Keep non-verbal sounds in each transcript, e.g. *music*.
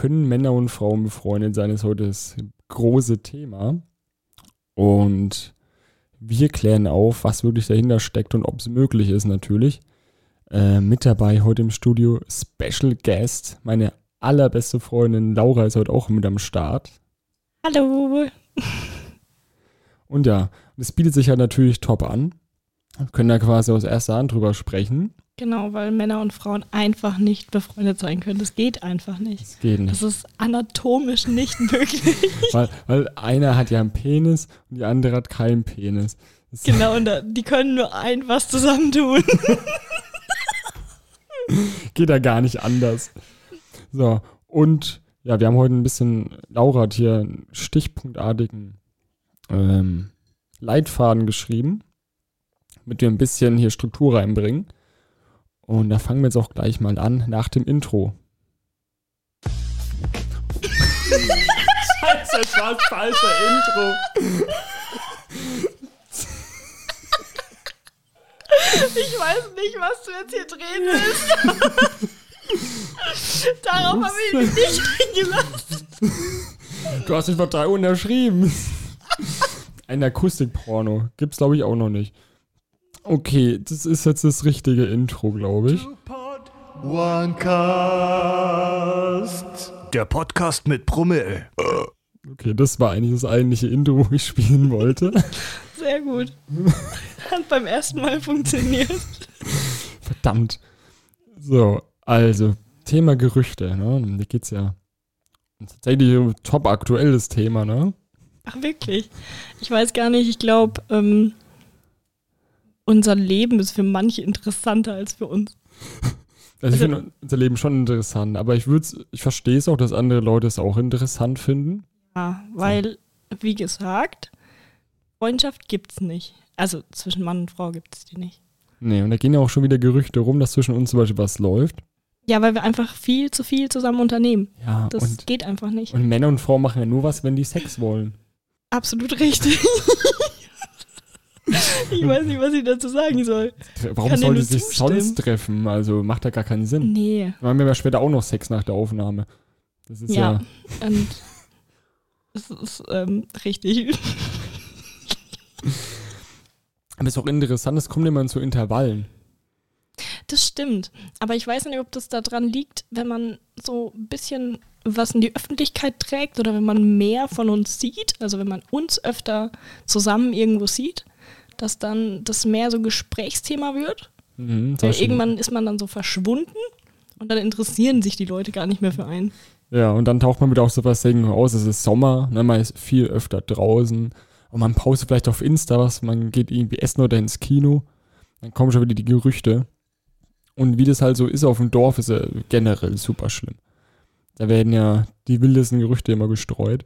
können Männer und Frauen befreundet sein, ist heute das große Thema. Und wir klären auf, was wirklich dahinter steckt und ob es möglich ist natürlich. Äh, mit dabei heute im Studio Special Guest, meine allerbeste Freundin Laura ist heute auch mit am Start. Hallo. *laughs* Und ja, es bietet sich ja natürlich top an. Wir können da quasi aus erster Hand drüber sprechen. Genau, weil Männer und Frauen einfach nicht befreundet sein können. Das geht einfach nicht. Das geht nicht. Das ist anatomisch nicht *laughs* möglich. weil, weil einer hat ja einen Penis und die andere hat keinen Penis. Das genau, und da, die können nur ein was zusammentun. *laughs* geht ja gar nicht anders. So, und ja, wir haben heute ein bisschen, Laura hat hier einen stichpunktartigen ähm, Leitfaden geschrieben, mit dem ein bisschen hier Struktur reinbringen. Und da fangen wir jetzt auch gleich mal an nach dem Intro. Scheiße, das war das falsche Intro. Ich weiß nicht, was du jetzt hier drehen willst. Darauf habe ich mich nicht eingelassen. Du hast dich vor drei unterschrieben. Ein Akustikporno. Gibt's, glaube ich, auch noch nicht. Okay, das ist jetzt das richtige Intro, glaube ich. Onecast. Der Podcast mit Brummel. Okay, das war eigentlich das eigentliche Intro, wo ich spielen wollte. Sehr gut. Hat beim ersten Mal funktioniert. Verdammt. So, also, Thema Gerüchte, ne? Da geht's ja tatsächlich um top aktuelles Thema, ne? Ach, wirklich? Ich weiß gar nicht, ich glaube, ähm, unser Leben ist für manche interessanter als für uns. *laughs* Also ich finde unser Leben schon interessant, aber ich würde ich verstehe es auch, dass andere Leute es auch interessant finden. Ja, weil, wie gesagt, Freundschaft gibt's nicht. Also zwischen Mann und Frau gibt es die nicht. Nee, und da gehen ja auch schon wieder Gerüchte rum, dass zwischen uns zum Beispiel was läuft. Ja, weil wir einfach viel zu viel zusammen unternehmen. Ja, Das geht einfach nicht. und Männer und Frauen machen ja nur was, wenn die Sex wollen. Absolut richtig. *laughs* *laughs* ich weiß nicht, was ich dazu sagen soll. Warum Kann sollte nur sich zustimmen. sonst treffen? Also macht ja gar keinen Sinn. Nee. Wir haben ja später auch noch Sex nach der Aufnahme. Das ist ja, Ja. Und es ist ähm, richtig. aber ist auch interessant, es kommt immer in so Intervallen. Das stimmt. Aber ich weiß nicht, ob das daran liegt, wenn man so ein bisschen was in die Öffentlichkeit trägt oder wenn man mehr von uns sieht, also wenn man uns öfter zusammen irgendwo sieht, dass dann das mehr so Gesprächsthema wird. Mhm, Weil irgendwann ist man dann so verschwunden und dann interessieren sich die Leute gar nicht mehr für einen. Ja, und dann taucht man wieder auf sowas Dingen aus, es ist Sommer, ne, man ist viel öfter draußen und man postet vielleicht auf Insta was, man geht irgendwie essen oder ins Kino, dann kommen schon wieder die Gerüchte. Und wie das halt so ist auf dem Dorf, ist ja generell super schlimm. Da werden ja die wildesten Gerüchte immer gestreut.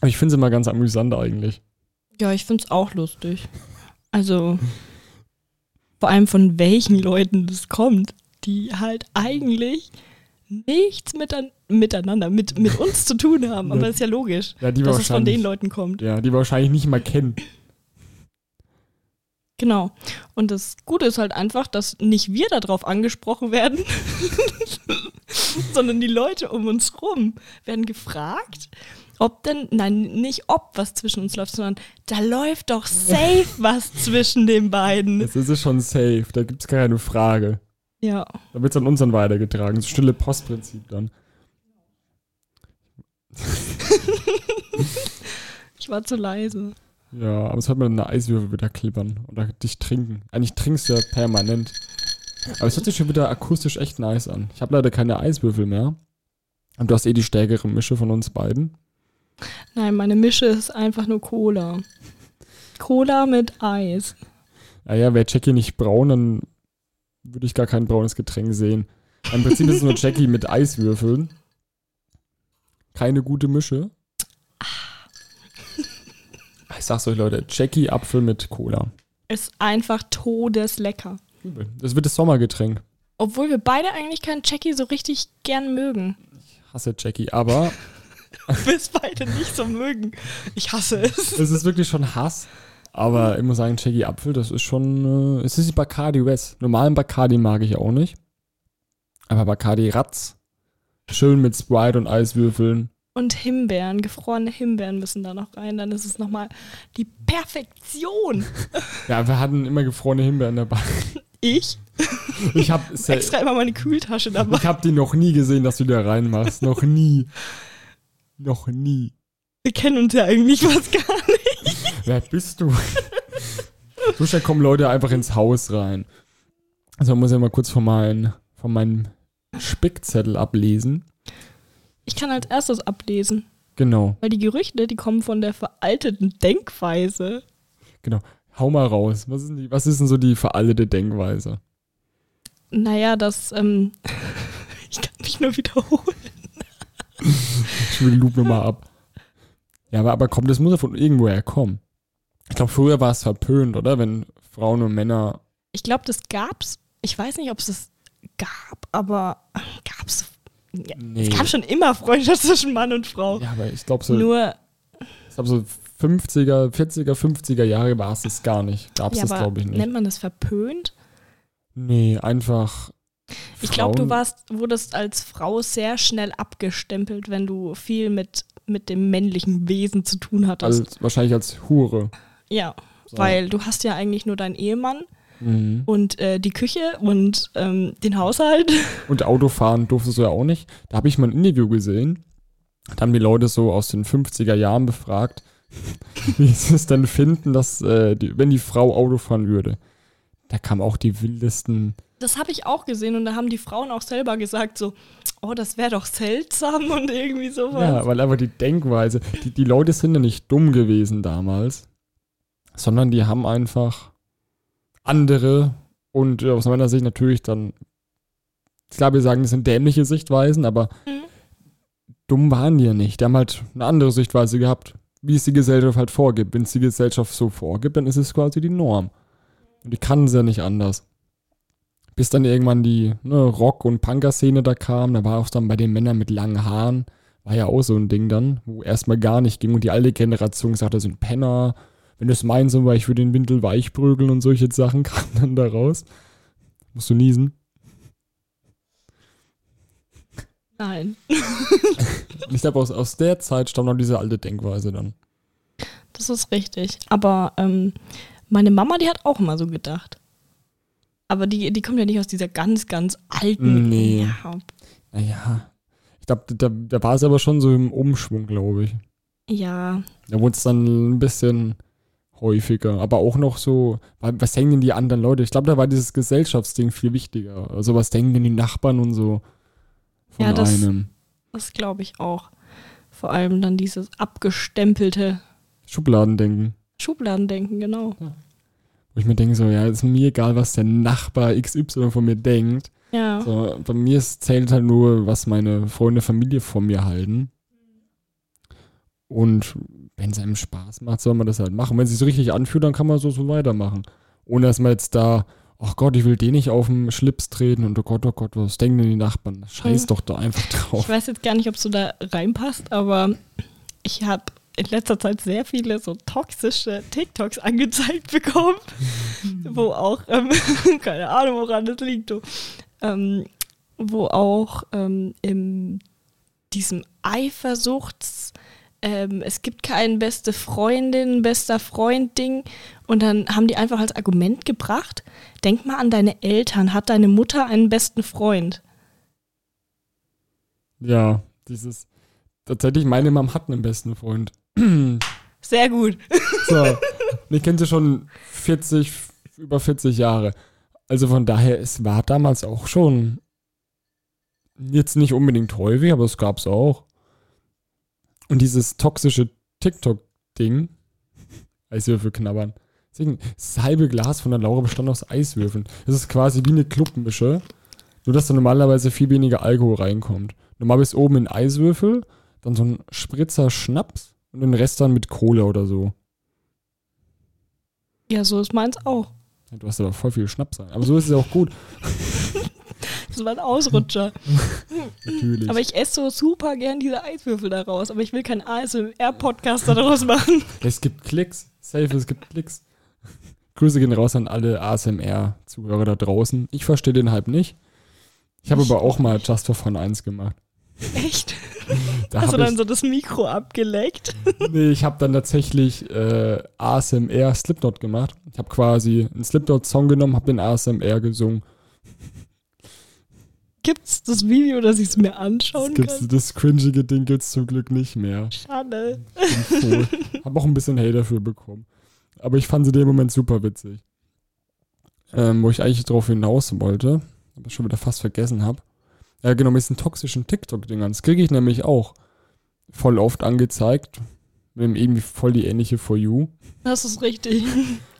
Aber ich finde es immer ganz amüsant eigentlich. Ja, ich finde es auch lustig. Also, vor allem von welchen Leuten das kommt, die halt eigentlich nichts mitan miteinander, mit, mit uns zu tun haben. Aber Ja. ist ja logisch, Ja, dass es von den Leuten kommt. Ja, die wir wahrscheinlich nicht mal kennen. Genau. Und das Gute ist halt einfach, dass nicht wir darauf angesprochen werden, *laughs* sondern die Leute um uns rum werden gefragt, ob denn, nein, nicht ob was zwischen uns läuft, sondern da läuft doch safe *laughs* was zwischen den beiden. Jetzt ist es schon safe, da gibt es keine Frage. Ja. Da wird es an uns dann weitergetragen. So stille Postprinzip dann. *laughs* Ich war zu leise. Ja, aber es hört man eine Eiswürfel wieder klippern oder dich trinken. Eigentlich trinkst du ja permanent. Aber es hört sich schon wieder akustisch echt nice an. Ich habe leider keine Eiswürfel mehr. Und du hast eh die stärkere Mische von uns beiden. Nein, meine Mische ist einfach nur Cola. Cola mit Eis. Naja, wäre Jackie nicht braun, dann würde ich gar kein braunes Getränk sehen. Im Prinzip ist es nur Jackie mit Eiswürfeln. Keine gute Mische. Ich sag's euch, Leute, Jackie Apfel mit Cola. Ist einfach todeslecker. Übel. Das wird das Sommergetränk. Obwohl wir beide eigentlich keinen Jackie so richtig gern mögen. Hasse Jackie, aber *laughs* *laughs* Wir es beide nicht so mögen. Ich hasse es. es ist wirklich schon Hass. Aber ich muss sagen, Jackie Apfel, das ist schon. Äh, es ist die Bacardi West. Normalen Bacardi mag ich auch nicht. Aber Bacardi Ratz, Schön mit Sprite und Eiswürfeln. Und Himbeeren, gefrorene Himbeeren müssen da noch rein. Dann ist es nochmal die Perfektion. *laughs* Ja, wir hatten immer gefrorene Himbeeren dabei. Ich Ich habe *laughs* extra immer meine Kühltasche dabei. ich hab die noch nie gesehen, dass du da reinmachst. Noch nie. Noch nie. Wir kennen uns ja eigentlich fast gar nicht. Wer bist du? so schnell kommen Leute einfach ins Haus rein. Also man muss ja mal kurz von, mein, von meinem Spickzettel ablesen. Ich kann als erstes ablesen, Genau, weil die Gerüchte, die kommen von der veralteten Denkweise. genau. Hau mal raus. Was ist, denn die, was ist denn so die veraltete Denkweise? Naja, das, ähm, *laughs* ich kann mich nur wiederholen. Ich spiele Loop nochmal ab. Ja, aber, aber komm, das muss ja von irgendwoher kommen. Ich glaube, früher war es verpönt, oder? Wenn Frauen und Männer. Ich glaube, das gab's. Ich weiß nicht, ob es das gab, aber gab's. Ja, Nee. Es gab schon immer Freundschaft *laughs* zwischen Mann und Frau. Ja, aber ich glaube, so, Nur, ich glaub, so 50er, 40er, 50er Jahre war es das gar nicht. Gab es ja, das, glaube ich, nicht. nennt man das verpönt? Nee, einfach. Ich glaube, du warst, wurdest als Frau sehr schnell abgestempelt, wenn du viel mit, mit dem männlichen Wesen zu tun hattest. Als, wahrscheinlich als Hure. ja, So. weil du hast ja eigentlich nur deinen Ehemann Mhm. und äh, die Küche und ähm, den Haushalt. *laughs* Und Autofahren durftest du ja auch nicht. Da habe ich mal ein Interview gesehen. Da haben die Leute so aus den 50er Jahren befragt, *laughs* wie sie es denn finden, dass, äh, die, wenn die Frau Auto fahren würde. Da kamen auch die wildesten. Das habe ich auch gesehen und da haben die Frauen auch selber gesagt so, oh, das wäre doch seltsam und irgendwie sowas. Ja, weil einfach die Denkweise. Die, die Leute sind ja nicht dumm gewesen damals, sondern die haben einfach andere und äh, aus meiner Sicht natürlich dann. Klar, wir sagen, das sind dämliche Sichtweisen, aber Mhm. dumm waren die ja nicht. Die haben halt eine andere Sichtweise gehabt, wie es die Gesellschaft halt vorgibt. Wenn es die Gesellschaft so vorgibt, dann ist es quasi die Norm. Und die kann sie ja nicht anders. Bis dann irgendwann die ne, Rock- und Punker-Szene da kam, da war auch dann bei den Männern mit langen Haaren, war ja auch so ein Ding dann, wo erstmal gar nicht ging und die alte Generation gesagt, das sind Penner. Wenn du es meinst, weil ich für den Windel weich prügeln und solche Sachen *laughs* kamen dann da raus. Musst du niesen? Nein. *laughs* Ich glaube, aus, aus der Zeit stammt noch diese alte Denkweise dann. Das ist richtig. Aber ähm, meine Mama, die hat auch immer so gedacht. Aber die, die kommt ja nicht aus dieser ganz, ganz alten. Nee. Ja, Naja, ich glaube, da, da war es aber schon so im Umschwung, glaube ich. ja, Da wurde es dann ein bisschen häufiger, aber auch noch so, wa- was denken denn die anderen Leute? Ich glaube, da war dieses Gesellschaftsding viel wichtiger. Also, was denken denn die Nachbarn und so von Ja, das- einem? das glaube ich auch. Vor allem dann dieses abgestempelte Schubladendenken. Schubladendenken, genau. Wo ich mir denke, so, ja, ist mir egal, was der Nachbar XY von mir denkt. Ja. So, bei mir ist, zählt halt nur, was meine Freunde, Familie von mir halten. Und wenn es einem Spaß macht, soll man das halt machen. Wenn es sich so richtig anfühlt, dann kann man so, so weitermachen. Ohne dass man jetzt da, ach Gott, ich will den nicht auf den Schlips treten und oh Gott, oh Gott, was denken denn die Nachbarn? Scheiß Mhm. doch da einfach drauf. Ich weiß jetzt gar nicht, ob es so da reinpasst, aber ich habe in letzter Zeit sehr viele so toxische TikToks angezeigt bekommen, wo auch, ähm, *laughs* keine Ahnung, woran das liegt, du, ähm, wo auch ähm, in diesem Eifersuchts, ähm, es gibt keinen beste Freundin, bester Freund Ding und dann haben die einfach als Argument gebracht, denk mal an deine Eltern, hat deine Mutter einen besten Freund? Ja, dieses, tatsächlich, meine Mom hat einen besten Freund. *clears throat* Sehr gut. *laughs* So, ich kenne sie schon 40, über 40 Jahre. Also von daher, es war damals auch schon jetzt nicht unbedingt häufig, aber es gab es auch. Und dieses toxische TikTok-Ding, *laughs* Eiswürfel knabbern. Das halbe Glas von der Laura bestand aus Eiswürfeln. Das ist quasi wie eine Clubmische, nur dass da normalerweise viel weniger Alkohol reinkommt. Normal bist oben in Eiswürfel, dann so ein Spritzer Schnaps und den Rest dann mit Cola oder so. Ja, so ist meins auch. Du hast aber voll viel Schnaps. Aber so ist es auch gut. *laughs* Das war ein Ausrutscher. *laughs* Natürlich. aber ich esse so super gern diese Eiswürfel daraus. Aber ich will keinen ASMR-Podcast daraus machen. *laughs* es gibt Klicks. Safe, es gibt Klicks. Grüße gehen raus an alle ASMR-Zuhörer da draußen. Ich verstehe den Hype nicht. Ich habe aber auch mal. Just for Fun 1 gemacht. Echt? Da Hast du dann ich, so das Mikro abgeleckt? *laughs* nee, ich habe dann tatsächlich äh, ASMR Slipknot gemacht. Ich habe quasi einen Slipknot-Song genommen, habe den ASMR gesungen. Gibt's das Video, dass ich es mir anschauen Das, gibt's, kann? das cringige Ding gibt's zum Glück nicht mehr. Schade. *laughs* Hab auch ein bisschen Hate dafür bekommen. Aber ich fand sie in dem Moment super witzig. Ähm, wo ich eigentlich drauf hinaus wollte, aber schon wieder fast vergessen habe. Ja, genau, mit diesen toxischen TikTok-Dingern. Das kriege ich nämlich auch voll oft angezeigt. Mit dem irgendwie voll die ähnliche For You. Das ist richtig. *laughs*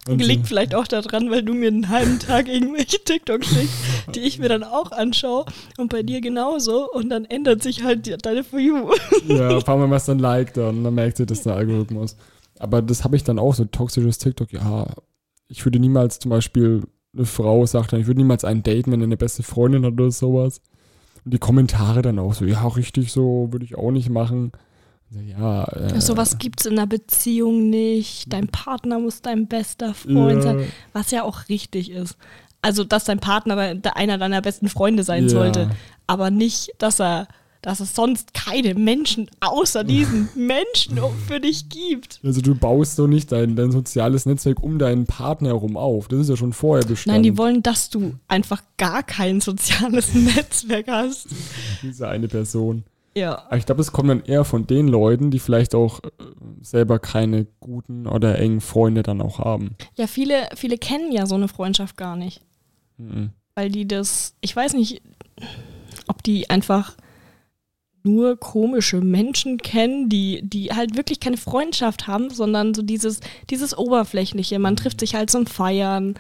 Und Liegt vielleicht auch daran, weil du mir einen halben Tag irgendwelche TikTok schickst, die ich mir dann auch anschaue und bei dir genauso und dann ändert sich halt die, deine For You. Ja, ein paar Mal was dann liked und dann merkt sie, das ist der Algorithmus. Aber das habe ich dann auch so, toxisches TikTok. Ja, ich würde niemals zum Beispiel, eine Frau sagt dann, ich würde niemals einen daten, wenn er eine beste Freundin hat oder sowas. Und die Kommentare dann auch so, ja, richtig so, würde ich auch nicht machen. Also, Ja, äh, Sowas gibt's in einer Beziehung nicht. Dein Partner muss dein bester Freund ja, sein, was ja auch richtig ist. Also, dass dein Partner einer deiner besten Freunde sein Ja. sollte, aber nicht, dass er, dass es sonst keine Menschen außer diesen *laughs* Menschen für dich gibt. Also du baust so nicht dein, dein soziales Netzwerk um deinen Partner herum auf. Das ist ja schon vorher bestanden. Nein, die wollen, dass du einfach gar kein soziales *laughs* Netzwerk hast. Diese eine Person. Ja. Aber ich glaube, es kommt dann eher von den Leuten, die vielleicht auch äh, selber keine guten oder engen Freunde dann auch haben. Ja, viele, viele kennen ja so eine Freundschaft gar nicht. Mhm. Weil die das, ich weiß nicht, ob die einfach nur komische Menschen kennen, die, die halt wirklich keine Freundschaft haben, sondern so dieses, dieses Oberflächliche. Man trifft sich halt zum Feiern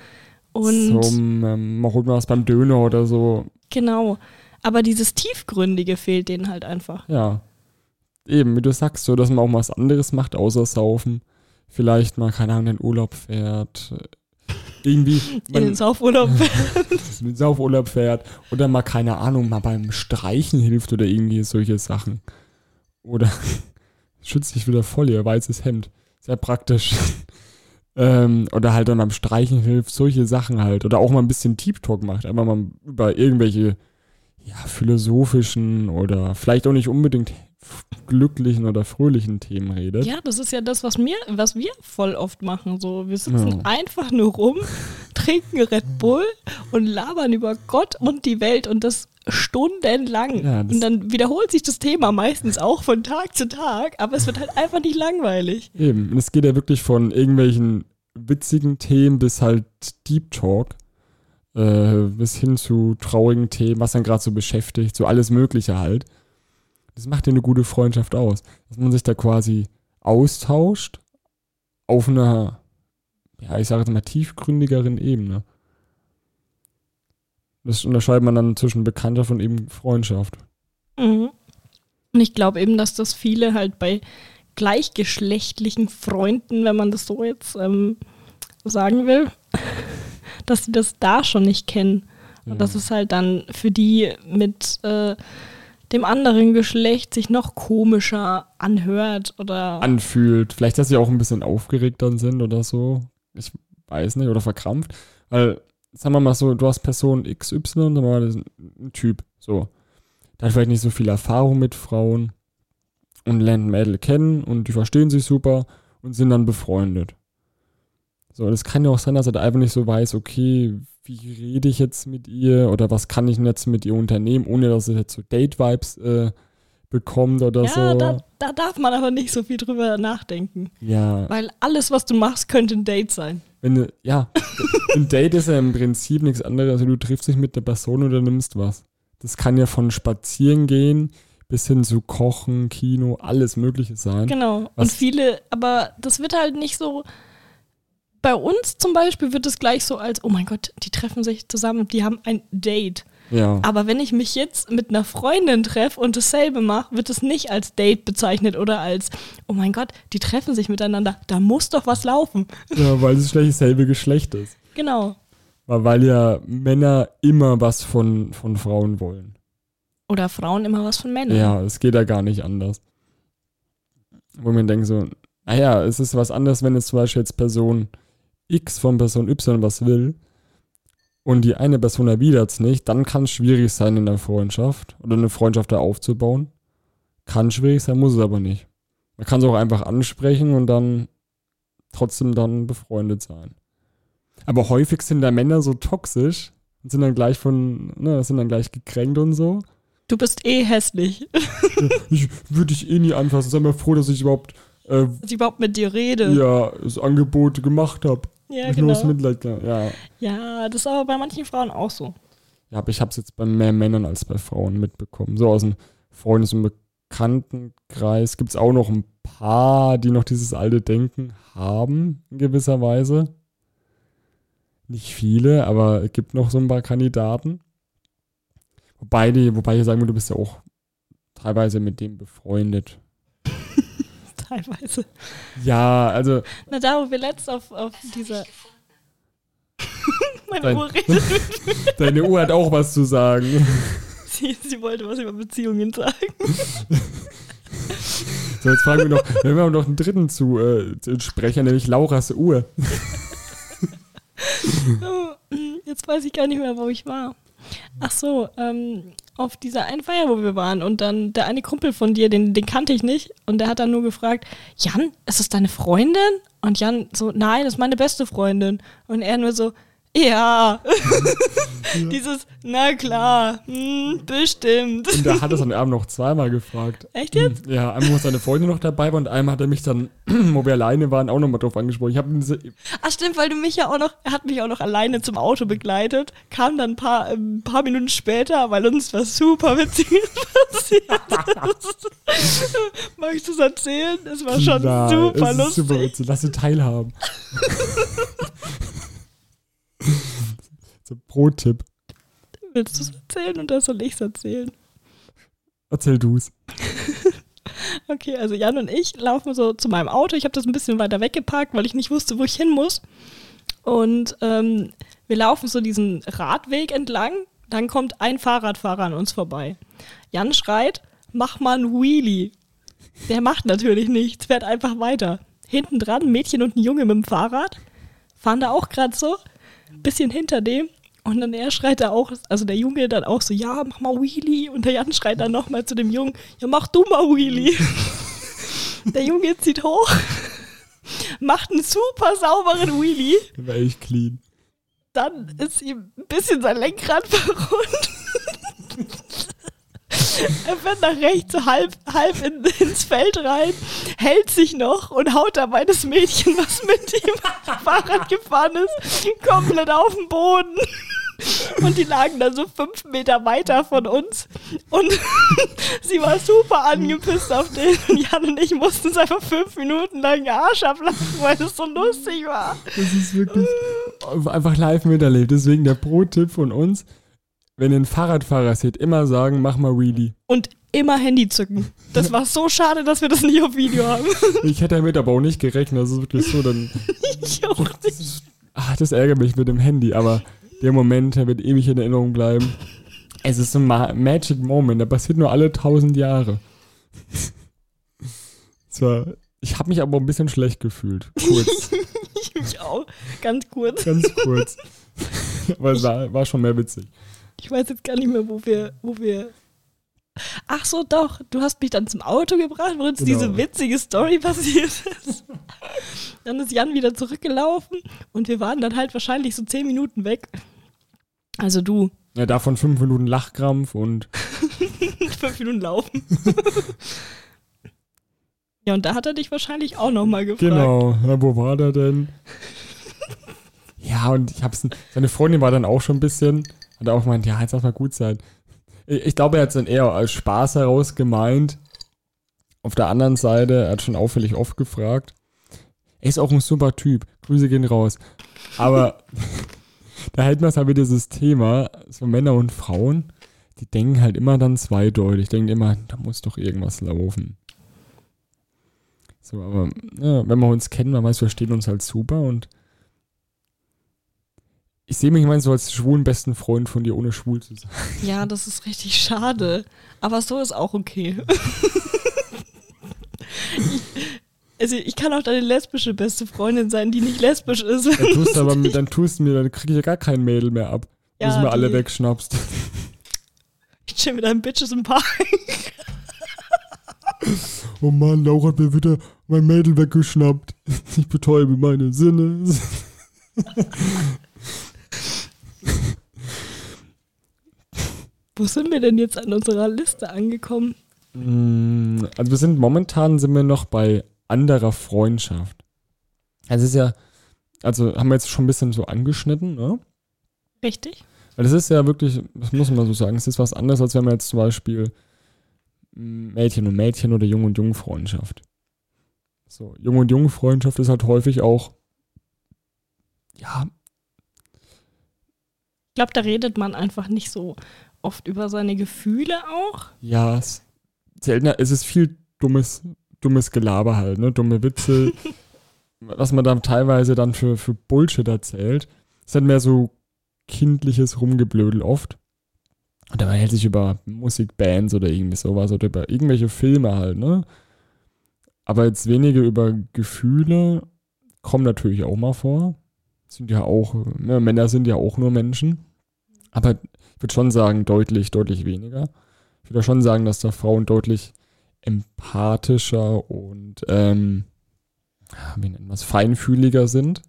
und Zum, ähm, man holt mal was beim Döner oder so. genau. Aber dieses Tiefgründige fehlt denen halt einfach. Ja. Eben, wie du sagst, so, dass man auch mal was anderes macht, außer saufen. Vielleicht mal, keine Ahnung, in den Urlaub fährt. Irgendwie, *laughs* In den Saufurlaub. *laughs* in den Saufurlaub fährt. Oder mal, keine Ahnung, mal beim Streichen hilft oder irgendwie solche Sachen. Oder *laughs* schützt dich wieder voll, ihr weißes Hemd. Sehr praktisch. ähm, oder halt dann beim Streichen hilft, solche Sachen halt. Oder auch mal ein bisschen Deep Talk macht. Einfach mal über irgendwelche ja, philosophischen oder vielleicht auch nicht unbedingt glücklichen oder fröhlichen Themen redet. Ja, das ist ja das, was, mir, was wir voll oft machen. So, wir sitzen Ja. einfach nur rum, *laughs* trinken Red Bull und labern über Gott und die Welt und das stundenlang. Ja, das- und dann wiederholt sich das Thema meistens auch von Tag zu Tag, aber es wird halt einfach nicht langweilig. Eben. Und es geht ja wirklich von irgendwelchen witzigen Themen bis halt Deep Talk. Äh, bis hin zu traurigen Themen, was dann gerade so beschäftigt, so alles Mögliche halt. Das macht ja eine gute Freundschaft aus. Dass man sich da quasi austauscht auf einer, ja, ich sage jetzt mal, tiefgründigeren Ebene. Das unterscheidet man dann zwischen Bekanntschaft und eben Freundschaft. Mhm. Und ich glaube eben, dass das viele halt bei gleichgeschlechtlichen Freunden, wenn man das so jetzt ähm, sagen will, *laughs* dass sie das da schon nicht kennen. Ja. Und dass es halt dann für die mit äh, dem anderen Geschlecht sich noch komischer anhört oder anfühlt. Vielleicht, dass sie auch ein bisschen aufgeregt dann sind oder so. Ich weiß nicht, oder verkrampft. Weil, sagen wir mal so, du hast Person XY, wir mal, das ein Typ, so. Der hat vielleicht nicht so viel Erfahrung mit Frauen und lernt ein Mädel kennen und die verstehen sich super und sind dann befreundet. So, das kann ja auch sein, dass er einfach nicht so weiß, okay, wie rede ich jetzt mit ihr oder was kann ich jetzt mit ihr unternehmen, ohne dass es jetzt so Date-Vibes äh, bekommt oder ja, so. da, da darf man aber nicht so viel drüber nachdenken. ja, Weil alles, was du machst, könnte ein Date sein. Wenn du, ja, ein Date ist ja im Prinzip nichts anderes, also du triffst dich mit der Person oder nimmst was. Das kann ja von Spazieren gehen bis hin zu Kochen, Kino, alles Mögliche sein. Genau. Und viele, aber das wird halt nicht so. Bei uns zum Beispiel wird es gleich so als, oh mein Gott, die treffen sich zusammen, die haben ein Date. Ja, Aber wenn ich mich jetzt mit einer Freundin treffe und dasselbe mache, wird es nicht als Date bezeichnet oder als, oh mein Gott, die treffen sich miteinander, da muss doch was laufen. ja weil es vielleicht dasselbe Geschlecht ist. Genau. Weil, ja Männer immer was von, von Frauen wollen. Oder Frauen immer was von Männern. Ja, es geht ja gar nicht anders. Wo man denkt so, naja, es ist was anderes, wenn jetzt zum Beispiel jetzt Person X von Person Y was will und die eine Person erwidert es nicht, dann kann es schwierig sein in der Freundschaft oder eine Freundschaft da aufzubauen. Kann schwierig sein, muss es aber nicht. Man kann es auch einfach ansprechen und dann trotzdem dann befreundet sein. Aber häufig sind da Männer so toxisch und sind dann gleich von, ne, sind dann gleich gekränkt und so. Du bist eh hässlich. *laughs* Ich würde dich eh nie anfassen. Sei mal froh, dass ich überhaupt äh, Dass ich überhaupt mit dir rede. ja, das Angebot gemacht habe. Ja, aus genau. Mitleid. Ja. Ja, das ist aber bei manchen Frauen auch so. ja, aber ich habe es jetzt bei mehr Männern als bei Frauen mitbekommen. So aus dem Freundes- und Bekanntenkreis gibt es auch noch ein paar, die noch dieses alte Denken haben, in gewisser Weise. Nicht viele, aber es gibt noch so ein paar Kandidaten. Wobei, die, wobei ich sagen würde, du bist ja auch teilweise mit dem befreundet. Teilweise. Ja, also Na, da, wo wir letzt auf, auf dieser. *laughs* Meine Dein- Uhr redet. *laughs* deine Uhr hat auch was zu sagen. *laughs* Sie, sie wollte was über Beziehungen sagen. So, jetzt fragen wir noch, wir haben noch einen dritten zu, äh, zu Sprecher, nämlich Lauras Uhr. Jetzt weiß ich gar nicht mehr, wo ich war. Ach so, ähm, auf dieser einen Feier, wo wir waren und dann der eine Kumpel von dir, den, den kannte ich nicht und der hat dann nur gefragt, Jan, ist das deine Freundin? Und Jan so, nein, das ist meine beste Freundin. Und er nur so, ja. *laughs* *laughs* Dieses, na klar, hm, bestimmt. Und da hat er *laughs* dann abend noch zweimal gefragt. Echt jetzt? Ja, einmal, wo seine Freundin noch dabei war und einmal hat er mich dann, *clears throat* wo wir alleine waren, auch nochmal drauf angesprochen. Ich habe diese, Ach stimmt, weil du mich ja auch noch, er hat mich auch noch alleine zum Auto begleitet, kam dann ein paar, ein paar Minuten später, weil uns was super Witziges passiert ist. Magst du es erzählen? Es war schon Nein, super es lustig. Super witzig. Lass sie teilhaben. So, Pro-Tipp. Willst du es erzählen oder soll ich es erzählen? Erzähl du's. *laughs* Okay, also Jan und ich laufen so zu meinem Auto. Ich habe das ein bisschen weiter weggeparkt, weil ich nicht wusste, wo ich hin muss. Und ähm, wir laufen so diesen Radweg entlang. Dann kommt ein Fahrradfahrer an uns vorbei. Jan schreit, mach mal einen Wheelie. Der macht natürlich nichts, fährt einfach weiter. Hinten dran ein Mädchen und ein Junge mit dem Fahrrad. Fahren da auch gerade so. Bisschen hinter dem. Und dann er schreit da auch, also der Junge dann auch so, ja, mach mal Wheelie. Und der Jan schreit dann nochmal zu dem Jungen, ja, mach du mal Wheelie. *laughs* der Junge zieht hoch, *laughs* macht einen super sauberen Wheelie. War echt clean. Dann ist ihm ein bisschen sein Lenkrad *laughs* verrundet. Er fährt nach rechts, so halb, halb in, ins Feld rein, hält sich noch und haut dabei das Mädchen, was mit ihm *laughs* Fahrrad gefahren ist, komplett auf den Boden. Und die lagen dann so fünf Meter weiter von uns. Und *laughs* sie war super angepisst auf den. Und Jan und ich mussten es einfach fünf Minuten lang Arsch ablachen, weil es so lustig war. Das ist wirklich einfach live miterlebt. Deswegen der Pro-Tipp von uns, wenn ihr einen Fahrradfahrer seht, immer sagen, mach mal Wheelie. Und immer Handy zücken. Das war so schade, dass wir das nicht auf Video haben. *laughs* Ich hätte damit aber auch nicht gerechnet. Das ist wirklich so, dann *laughs* Ich auch nicht. Ah, das ärgert mich mit dem Handy, aber der Moment, der wird ewig in Erinnerung bleiben. Es ist so ein Ma Magic Moment, der passiert nur alle tausend Jahre. *laughs* So, ich habe mich aber ein bisschen schlecht gefühlt. Kurz, Ich mich auch. Ganz kurz. ganz kurz. aber es war, war schon mehr witzig. Ich weiß jetzt gar nicht mehr, wo wir, wo wir. Ach so, doch. Du hast mich dann zum Auto gebracht, wo uns Genau. diese witzige Story passiert ist. Dann ist Jan wieder zurückgelaufen und wir waren dann halt wahrscheinlich so zehn Minuten weg. Also du, Ja, davon fünf Minuten Lachkrampf und *laughs* fünf Minuten laufen. *laughs* ja, und da hat er dich wahrscheinlich auch nochmal gefragt. genau, ja, wo war der denn? *laughs* Ja, und ich hab's, seine Freundin war dann auch schon ein bisschen, hat auch gemeint, ja, jetzt lass mal gut sein. Ich, ich glaube, er hat es dann eher als Spaß heraus gemeint. Auf der anderen Seite, er hat schon auffällig oft gefragt. Er ist auch ein super Typ. Grüße gehen raus. Aber *laughs* da hält man es halt wieder dieses Thema, so Männer und Frauen, die denken halt immer dann zweideutig, denken immer, da muss doch irgendwas laufen. So, aber ja, wenn wir uns kennen, man weiß, wir stehen uns halt super und ich sehe mich mal so als schwulen besten Freund von dir, ohne schwul zu sein. Ja, das ist richtig schade. Aber so ist auch okay. ich, *laughs* also ich kann auch deine lesbische beste Freundin sein, die nicht lesbisch ist. Dann tust du aber *laughs* dann tust du mir, dann kriege ich ja gar kein Mädel mehr ab. Ja, Bis mir alle wegschnappst. Ich chill mit einem Bitches im Park. *laughs* Oh Mann, Laura hat mir wieder mein Mädel weggeschnappt. Ich betäube meine Sinne. Wo sind wir denn jetzt an unserer Liste angekommen? Mm, Also wir sind momentan sind wir noch bei anderer Freundschaft. Also es ist ja, also haben wir jetzt schon ein bisschen so angeschnitten, ne? Richtig? Weil das ist ja wirklich, das muss man so sagen, es ist was anderes, als wenn man jetzt zum Beispiel mm, Mädchen und Mädchen oder Jung und Jung Freundschaft. So, Jung und Jung Freundschaft ist halt häufig auch, ja, Ich glaube, da redet man einfach nicht so oft über seine Gefühle auch. ja, es, seltener, es ist viel dummes, dummes Gelaber halt, ne? Dumme Witze, *laughs* was man dann teilweise dann für, für Bullshit erzählt. Es ist halt mehr so kindliches Rumgeblödel oft. Und man hält sich über Musikbands oder irgendwie sowas oder über irgendwelche Filme halt, ne? Aber jetzt weniger über Gefühle kommen natürlich auch mal vor. Sind ja auch, ne, Männer sind ja auch nur Menschen. Aber würde schon sagen, deutlich, deutlich weniger. Ich würde schon sagen, dass da Frauen deutlich empathischer und ähm, wie nennt man es, feinfühliger sind.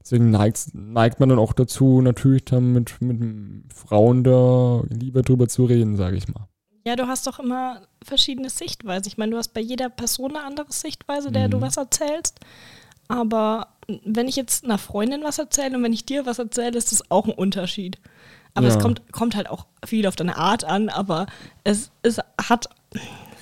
Deswegen neigt, neigt man dann auch dazu, natürlich dann mit, mit Frauen da lieber drüber zu reden, sage ich mal. Ja, du hast doch immer verschiedene Sichtweisen. Ich meine, du hast bei jeder Person eine andere Sichtweise, der du Mhm. was erzählst. Aber wenn ich jetzt einer Freundin was erzähle und wenn ich dir was erzähle, ist das auch ein Unterschied. Aber es Ja. kommt, kommt halt auch viel auf deine Art an, aber es, es hat,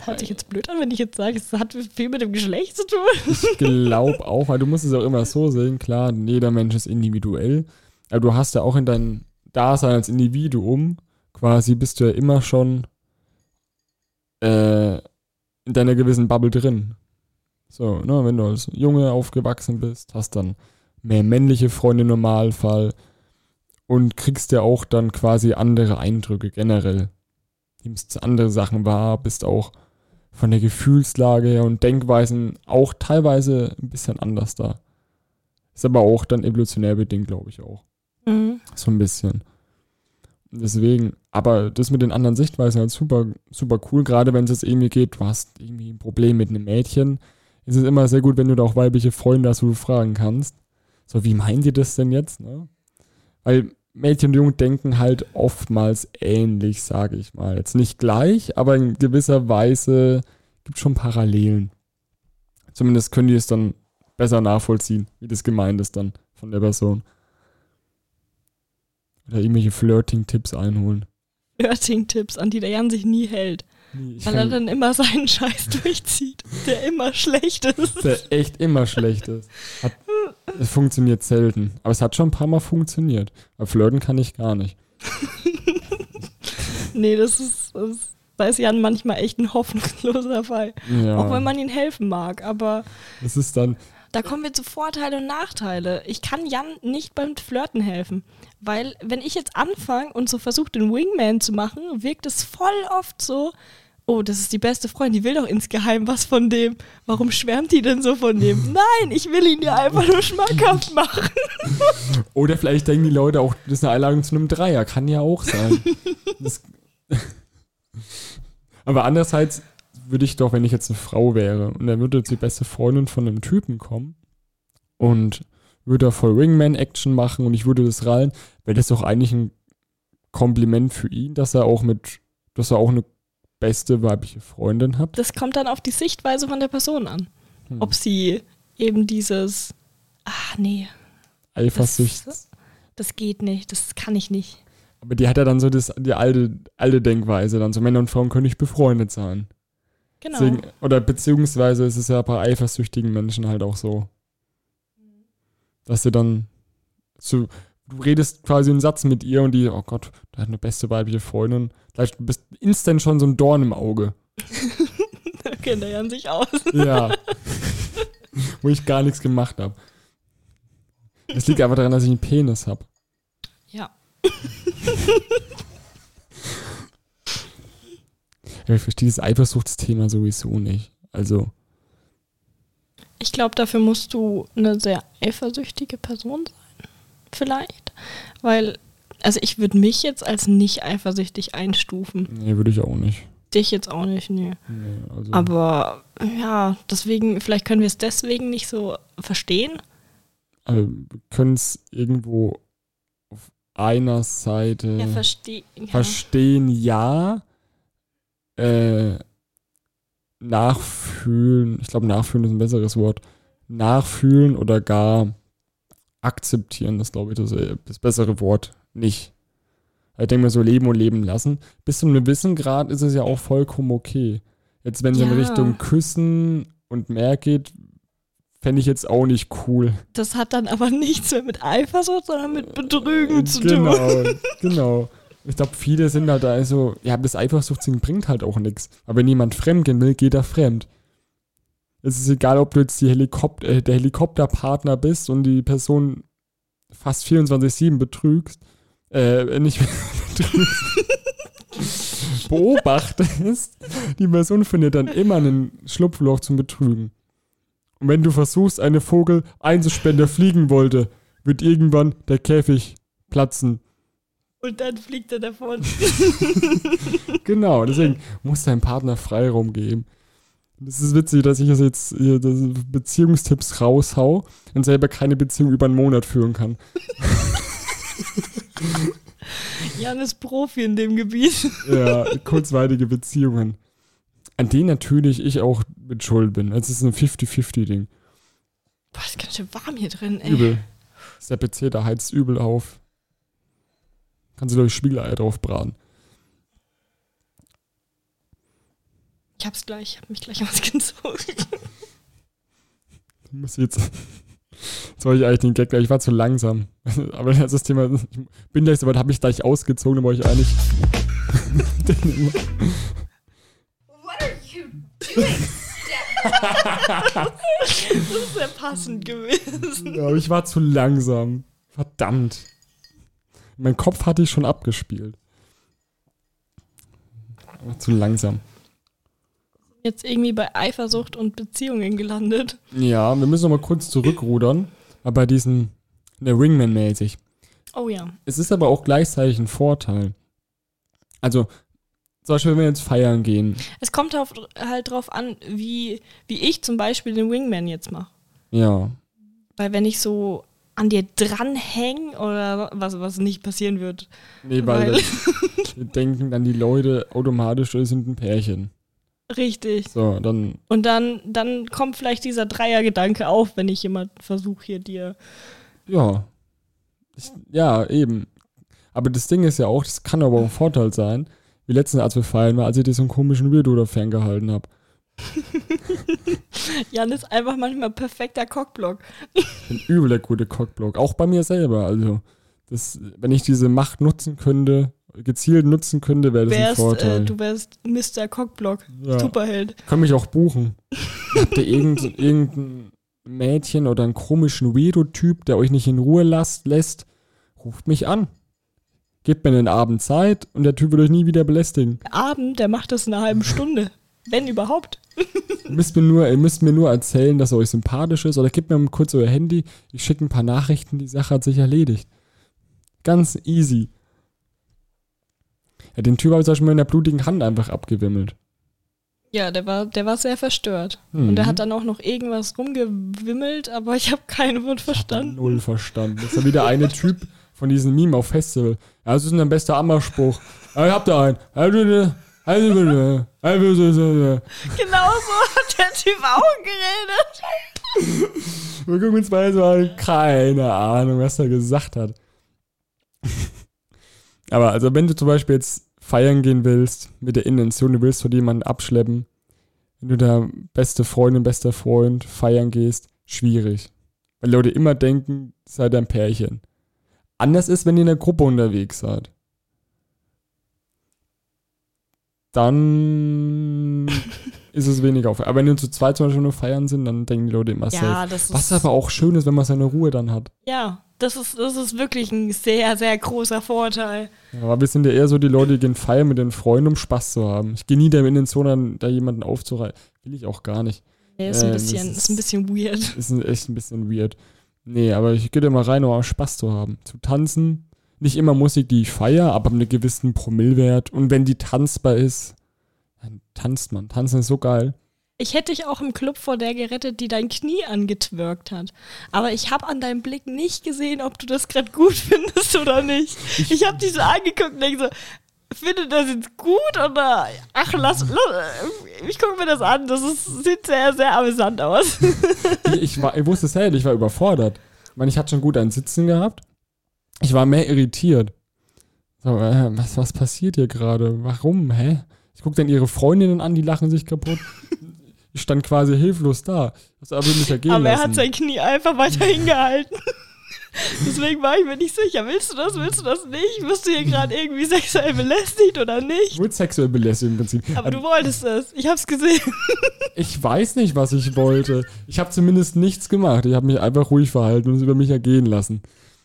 hört sich jetzt blöd an, wenn ich jetzt sage, es hat viel mit dem Geschlecht zu tun. Ich glaube auch, weil du musst es auch immer so sehen, klar, jeder Mensch ist individuell, aber du hast ja auch in deinem Dasein als Individuum quasi bist du ja immer schon äh, in deiner gewissen Bubble drin. So, ne, wenn du als Junge aufgewachsen bist, hast dann mehr männliche Freunde im Normalfall und kriegst ja auch dann quasi andere Eindrücke generell. Nimmst andere Sachen wahr, bist auch von der Gefühlslage her und Denkweisen auch teilweise ein bisschen anders da. Ist aber auch dann evolutionär bedingt, glaube ich auch. Mhm. So ein bisschen. Deswegen, aber das mit den anderen Sichtweisen halt super, super cool, gerade wenn es jetzt irgendwie geht, du hast irgendwie ein Problem mit einem Mädchen, ist es immer sehr gut, wenn du da auch weibliche Freunde hast, wo du fragen kannst. So, wie meint ihr das denn jetzt, ne? Weil Mädchen und Jungen denken halt oftmals ähnlich, sage ich mal. Jetzt nicht gleich, aber in gewisser Weise gibt schon Parallelen. Zumindest können die es dann besser nachvollziehen, wie das gemeint ist dann von der Person. Oder irgendwelche Flirting-Tipps einholen. Flirting-Tipps, an die der Jan sich nie hält. Ich Weil er dann immer seinen Scheiß *laughs* durchzieht, der immer schlecht ist. der echt immer schlecht ist. Hat, es funktioniert selten. Aber es hat schon ein paar Mal funktioniert. Aber flirten kann ich gar nicht. *laughs* Nee, das ist, das ist, da ist Jan manchmal echt ein hoffnungsloser Fall. Ja. Auch wenn man ihm helfen mag. Aber es ist dann, da kommen wir zu Vorteile und Nachteile. Ich kann Jan nicht beim Flirten helfen. Weil, wenn ich jetzt anfange und so versuche, den Wingman zu machen, wirkt es voll oft so, oh, das ist die beste Freundin, die will doch insgeheim was von dem. Warum schwärmt die denn so von dem? *laughs* Nein, ich will ihn dir einfach nur schmackhaft machen. *laughs* Oder vielleicht denken die Leute auch, das ist eine Einladung zu einem Dreier. Kann ja auch sein. das, *laughs* aber andererseits würde ich doch, wenn ich jetzt eine Frau wäre und dann würde jetzt die beste Freundin von einem Typen kommen und würde da voll Wingman-Action machen und ich würde das rallen, wäre das doch eigentlich ein Kompliment für ihn, dass er auch mit, dass er auch eine beste weibliche Freundin hat. Das kommt dann auf die Sichtweise von der Person an. Hm. Ob sie eben dieses, ah nee, Eifersucht. das- das geht nicht, das kann ich nicht. Aber die hat ja dann so das, die alte, alte Denkweise, dann so Männer und Frauen können nicht befreundet sein. Genau. Deswegen, oder beziehungsweise ist es ja bei eifersüchtigen Menschen halt auch so. Dass sie dann so, du redest quasi einen Satz mit ihr und die, oh Gott, da hat eine beste weibliche Freundin. Vielleicht bist du instant schon so ein Dorn im Auge. *laughs* da kennt er Jan sich aus. Ja. Wo ich gar nichts gemacht habe. Es liegt einfach daran, dass ich einen Penis habe. Ja. *laughs* Ja, ich verstehe das Eifersuchtsthema sowieso nicht. Also, Ich glaube, dafür musst du eine sehr eifersüchtige Person sein. Vielleicht. Weil Also ich würde mich jetzt als nicht eifersüchtig einstufen. Nee, würde ich auch nicht. Dich jetzt auch nicht, nee. Nee, also, Aber ja, deswegen, vielleicht können wir es deswegen nicht so verstehen. also wir können es irgendwo auf einer Seite Ja, verstehe. Ja. verstehen, ja. Äh, nachfühlen, ich glaube, nachfühlen ist ein besseres Wort. Nachfühlen oder gar akzeptieren, das glaube ich das, äh, das bessere Wort nicht. Ich denke mir so leben und leben lassen. Bis zu einem gewissen Grad ist es ja auch vollkommen okay. Jetzt, wenn es in Ja. Richtung Küssen und mehr geht, fände ich jetzt auch nicht cool. Das hat dann aber *laughs* nichts mehr mit Eifersucht, sondern mit Betrügen zu tun. genau, *laughs* genau. Ich glaube, viele sind halt da so, ja, das Eifersuchtsding bringt halt auch nichts. Aber wenn jemand fremd gehen will, geht er fremd. Es ist egal, ob du jetzt die Helikopter, äh, der Helikopterpartner bist und die Person fast 24-7 betrügst, äh, nicht *laughs* betrügst, beobachtest, die Person findet dann immer ein Schlupfloch zum Betrügen. Und wenn du versuchst, eine Vogel einzusperren, der fliegen wollte, wird irgendwann der Käfig platzen. Und dann fliegt er davon. *laughs* Genau, deswegen muss dein Partner Freiraum geben. Es ist witzig, dass ich das jetzt hier das Beziehungstipps raushau und selber keine Beziehung über einen Monat führen kann. *laughs* Jan ist Profi in dem Gebiet. Ja, kurzweilige Beziehungen. An denen natürlich ich auch mit Schuld bin. Es ist ein 50-50-Ding. Boah, ist ganz schön warm hier drin, ey. Übel. Ist der PC, da heizt übel auf. Kannst du durch Spiegeleier drauf braten. Ich hab's gleich, ich hab mich gleich *laughs* ausgezogen. Ich muss jetzt. Jetzt wollte ich eigentlich den Gag, gleich, ich war zu langsam. *laughs* Aber das ist das Thema. Ich bin gleich soweit, habe ich gleich ausgezogen, dann wollte ich eigentlich. What are you doing? *laughs* Das ist sehr passend gewesen. Ja, aber ich war zu langsam. Verdammt. Mein Kopf hatte ich schon abgespielt. Aber zu langsam. Jetzt irgendwie bei Eifersucht und Beziehungen gelandet. Ja, wir müssen noch mal kurz zurückrudern. Aber bei diesen. Der Wingman-mäßig. Oh ja. Es ist aber auch gleichzeitig ein Vorteil. Also, zum Beispiel, wenn wir jetzt feiern gehen. Es kommt auf, halt drauf an, wie, wie ich zum Beispiel den Wingman jetzt mache. Ja. Weil wenn ich so an dir dranhänge oder was, was nicht passieren wird. Nee, weil, Weil- wir *laughs* denken dann die Leute automatisch, wir sind ein Pärchen. Richtig. So, dann, Und dann, dann kommt vielleicht dieser Dreiergedanke auf, wenn ich jemand versuche hier dir. ja. Ich, ja, eben. Aber das Ding ist ja auch, das kann aber auch ein Vorteil sein. Wie letztens, als wir feiern war, als ich dir so einen komischen Weirdo da ferngehalten habe. *laughs* Jan ist einfach manchmal perfekter Cockblock. Ein übel der gute Cockblock. Auch bei mir selber. Also, das, wenn ich diese Macht nutzen könnte, gezielt nutzen könnte, wäre das ein Wärst, Vorteil. äh, du wärst Mr. Cockblock. ja. Superheld. Können mich auch buchen. *laughs* Habt ihr irgendein, irgendein Mädchen oder einen komischen Weirdo-Typ, der euch nicht in Ruhe lasst, lässt? Ruft mich an. Gebt mir einen Abend Zeit und der Typ wird euch nie wieder belästigen. Abend, der macht das in einer halben Stunde. Wenn überhaupt. *laughs* Ihr müsst mir nur, ihr müsst mir nur erzählen, dass er euch sympathisch ist oder gebt mir kurz euer Handy. Ich schicke ein paar Nachrichten, die Sache hat sich erledigt. Ganz easy. Ja, den Typ habe ich zum Beispiel mit einer blutigen Hand einfach abgewimmelt. Ja, der war, der war sehr verstört. Mhm. Und der hat dann auch noch irgendwas rumgewimmelt, aber ich habe kein Wort verstanden. Null verstanden. Das ist ja wieder eine Typ von diesem Meme auf Festival. Ja, das ist ein bester Ammerspruch. Ja, ich hab da einen. Genau so hat der Typ auch geredet. Wir gucken uns mal so an. Keine Ahnung, was er gesagt hat. Aber also, wenn du zum Beispiel jetzt feiern gehen willst, mit der Intention, du willst von jemanden abschleppen, wenn du da beste Freundin, bester Freund feiern gehst, schwierig. Weil Leute immer denken, seid ein Pärchen. Anders ist, wenn ihr in einer Gruppe unterwegs seid. Dann *laughs* ist es weniger auf. Aber wenn wir zu zweit zum Beispiel nur feiern sind, dann denken die Leute immer safe. Ja, ist, Was aber auch schön ist, wenn man seine Ruhe dann hat. ja das, ist, das ist wirklich ein sehr, sehr großer Vorteil. Ja, aber wir sind ja eher so die Leute, die gehen feiern mit den Freunden, um Spaß zu haben. Ich gehe nie der Intention an, da jemanden aufzureißen. Will ich auch gar nicht. Nee, ist, ein Ähm, bisschen, das ist ein bisschen weird. Ist echt ein bisschen weird. Nee, aber ich gehe da mal rein, um Spaß zu haben. Zu tanzen, nicht immer Musik, die ich feiere, aber mit einem gewissen Promillwert. Und wenn die tanzbar ist, dann tanzt man. Tanzen ist so geil. Ich hätte dich auch im Club vor der gerettet, die dein Knie angetwirkt hat. Aber ich habe an deinem Blick nicht gesehen, ob du das gerade gut *laughs* findest oder nicht. Ich habe dich so angeguckt und denke so, findet das jetzt gut oder ach lass, lass ich gucke mir das an, das ist, sieht sehr sehr amüsant aus. ich, ich, war, ich wusste es halt, ich war überfordert. Ich meine, ich hatte schon gut ein Sitzen gehabt. Ich war mehr irritiert. So, äh, was, was passiert hier gerade? Warum? Hä? Ich gucke dann ihre Freundinnen an, die lachen sich kaputt. *laughs* Ich stand quasi hilflos da. Das aber nicht ergehen Aber er lassen. hat sein Knie einfach weiter hingehalten. *laughs* Deswegen war ich mir nicht sicher. Willst du das, willst du das nicht? Wirst du hier gerade irgendwie sexuell belästigt oder Ich nicht? wurde sexuell belästigt im Prinzip. Aber du wolltest es. Ich hab's gesehen. *laughs* Ich weiß nicht, was ich wollte. Ich habe zumindest nichts gemacht. Ich habe mich einfach ruhig verhalten und es über mich ergehen lassen.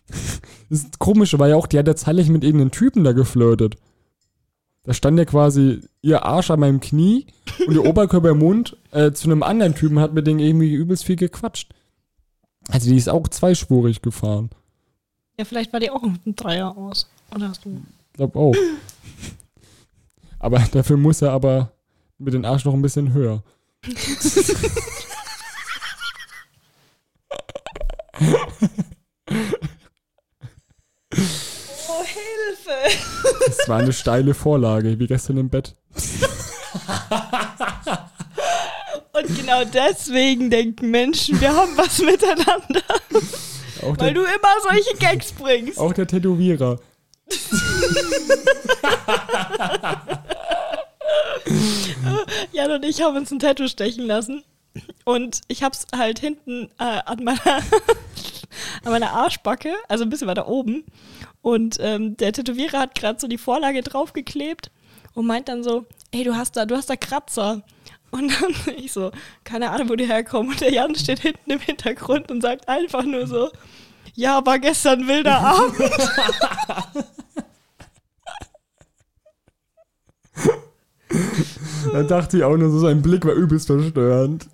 *laughs* Das ist komisch, weil ja auch, die hat ja zeitlich mit irgendeinem Typen da geflirtet. Da stand ja quasi ihr Arsch an meinem Knie und ihr Oberkörper im Mund äh, zu einem anderen Typen hat mit denen irgendwie übelst viel gequatscht. Also die ist auch zweispurig gefahren. Ja, vielleicht war die auch ein Dreier aus. Oder hast du? Ich glaube auch. *laughs* Aber dafür muss er aber mit den Arsch noch ein bisschen höher. *laughs* Oh, Hilfe! Das war eine steile Vorlage, wie gestern im Bett. *laughs* Und genau deswegen denken Menschen, wir haben was *laughs* miteinander. Auch Weil der, du immer solche Gags bringst. auch der Tätowierer. Jan und ich haben uns ein Tattoo stechen lassen. Und ich hab's halt hinten äh, an meiner *laughs* an meiner Arschbacke, also ein bisschen weiter oben. Und ähm, der Tätowierer hat gerade so die Vorlage draufgeklebt und meint dann so, ey, du hast da, du hast da Kratzer. Und dann *laughs* ich so, keine Ahnung, wo die herkommen. Und der Jan steht hinten im Hintergrund und sagt einfach nur so, ja, war gestern wilder *laughs* Abend. *laughs* Da dachte ich auch nur so, sein Blick war übelst verstörend.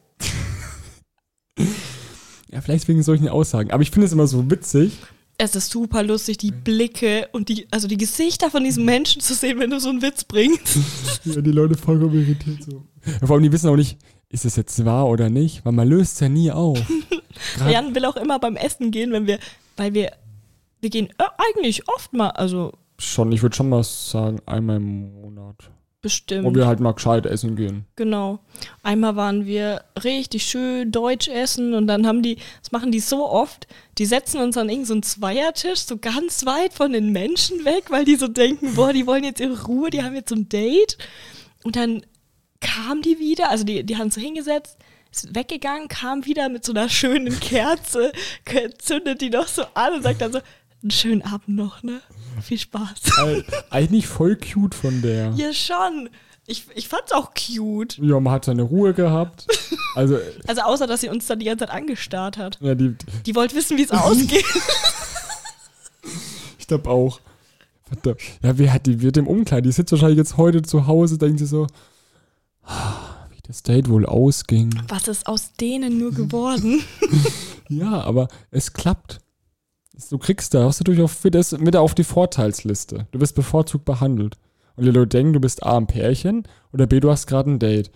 Ja, vielleicht wegen solchen Aussagen. Aber ich finde es immer so witzig. Es ist super lustig, die Blicke und die, also die Gesichter von diesen Menschen zu sehen, wenn du so einen Witz bringst. *laughs* Ja, die Leute vollkommen irritiert so. Ja, vor allem, die wissen auch nicht, ist es jetzt wahr oder nicht, weil man löst es ja nie auf. *laughs* Jan will auch immer beim Essen gehen, wenn wir, weil wir, wir gehen äh, eigentlich oft mal, also Schon, ich würde schon mal sagen, einmal im Monat. Bestimmt. Wo wir halt mal gescheit essen gehen. Genau. Einmal waren wir richtig schön deutsch essen und dann haben die, das machen die so oft, die setzen uns an irgendeinen so einen Zweiertisch so ganz weit von den Menschen weg, weil die so denken, boah, die wollen jetzt ihre Ruhe, die haben jetzt so ein Date. Und dann kam die wieder, also die, die haben so hingesetzt, ist weggegangen, kam wieder mit so einer schönen Kerze, *laughs* zündet die noch so an und sagt dann so, einen schönen Abend noch, ne? Viel Spaß. *laughs* Äh, Eigentlich voll cute von der. Ja, schon. Ich, ich fand's auch cute. Ja, man hat seine Ruhe gehabt. *laughs* Also, Also außer, dass sie uns dann die ganze Zeit angestarrt hat. ja, die, Die wollte wissen, wie es ausgeht. *laughs* ich glaube auch. Verdammt. Ja, wer hat die wird im Umkleid? Die sitzt wahrscheinlich jetzt heute zu Hause, denkt sie so, ah, wie das Date wohl ausging. Was ist aus denen nur geworden? Ja, aber es klappt. Du kriegst da, hast du durchaus wieder, wieder auf die Vorteilsliste. Du wirst bevorzugt behandelt. Und die Leute denken, du bist A, ein Pärchen oder B, du hast gerade ein Date.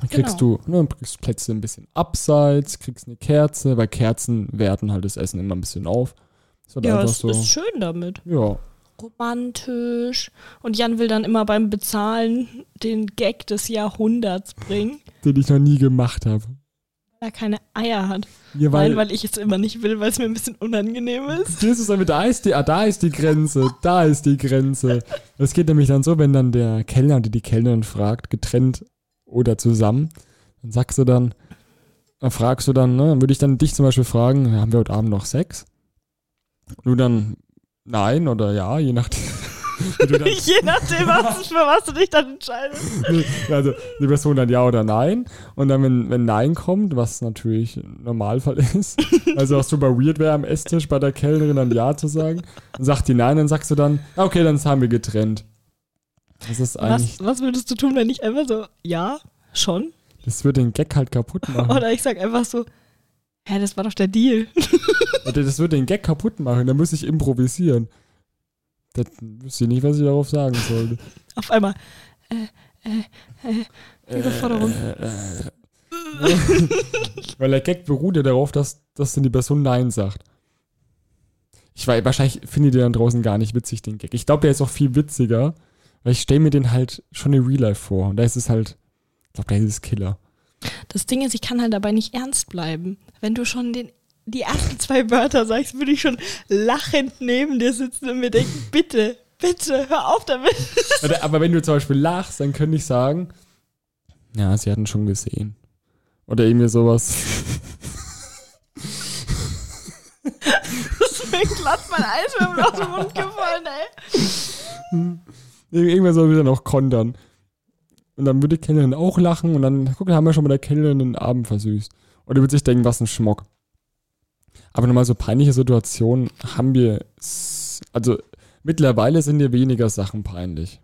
Dann kriegst Genau. du, ne, kriegst Plätze ein bisschen abseits, kriegst eine Kerze, weil Kerzen werten halt das Essen immer ein bisschen auf. Das wird ja, es so. ist schön damit. Ja, Romantisch. Und Jan will dann immer beim Bezahlen den Gag des Jahrhunderts bringen, den ich noch nie gemacht habe. Er keine Eier hat. Ja, Weil, weil, weil ich es immer nicht will, weil es mir ein bisschen unangenehm ist. Das ist aber, da ist die, ah, da ist die Grenze, da ist die Grenze. Es geht nämlich dann so, wenn dann der Kellner oder die Kellnerin fragt, getrennt oder zusammen, dann sagst du dann, dann fragst du dann, ne, würde ich dann dich zum Beispiel fragen, haben wir heute Abend noch Sex? Du dann nein oder ja, je nachdem. Dann, *laughs* Je nachdem, was, *laughs* für was du dich dann entscheidest. Nee, also die Person dann ja oder nein. Und dann, wenn, wenn Nein kommt, was natürlich ein Normalfall *laughs* ist, also was super weird wäre am Esstisch bei der Kellnerin dann Ja zu sagen, dann sagt die Nein, dann sagst du dann, "Ah, okay, dann haben wir getrennt. Das ist eigentlich, Was, was würdest du tun, wenn ich einfach so, ja, schon? das wird den Gag halt kaputt machen. Oder ich sag einfach so, hä, das war doch der Deal. Das wird den Gag kaputt machen, da muss ich improvisieren. Das wüsste ich nicht, was ich darauf sagen sollte. *laughs* Auf einmal. Äh, äh, äh, Überforderung. Äh, äh, äh. *laughs* Weil der Gag beruht ja darauf, dass, dass dann die Person Nein sagt. Ich weiß, wahrscheinlich findet ihr dann draußen gar nicht witzig, den Gag. Ich glaube, der ist auch viel witziger, weil ich stelle mir den halt schon in Real Life vor. Und da ist es halt, ich glaube, der ist es Killer. Das Ding ist, ich kann halt dabei nicht ernst bleiben. Wenn du schon den, die ersten zwei Wörter sagst, würde ich schon lachend neben dir sitzen und mir denken, bitte, bitte, hör auf damit. *laughs* Aber- wenn du zum Beispiel lachst, dann könnte ich sagen, ja, sie hatten schon gesehen. Oder irgendwie sowas. Das ist mir glatt mein Eiswürfel aus dem Mund gefallen, ey. Irgendwann soll wir dann auch kontern. Und dann würde die Kellnerin auch lachen und dann, guck, da haben wir schon mal der Kellnerin den Abend versüßt. Und die wird sich denken, was ein Schmock. Aber nochmal so peinliche Situationen haben wir, also mittlerweile sind dir weniger Sachen peinlich.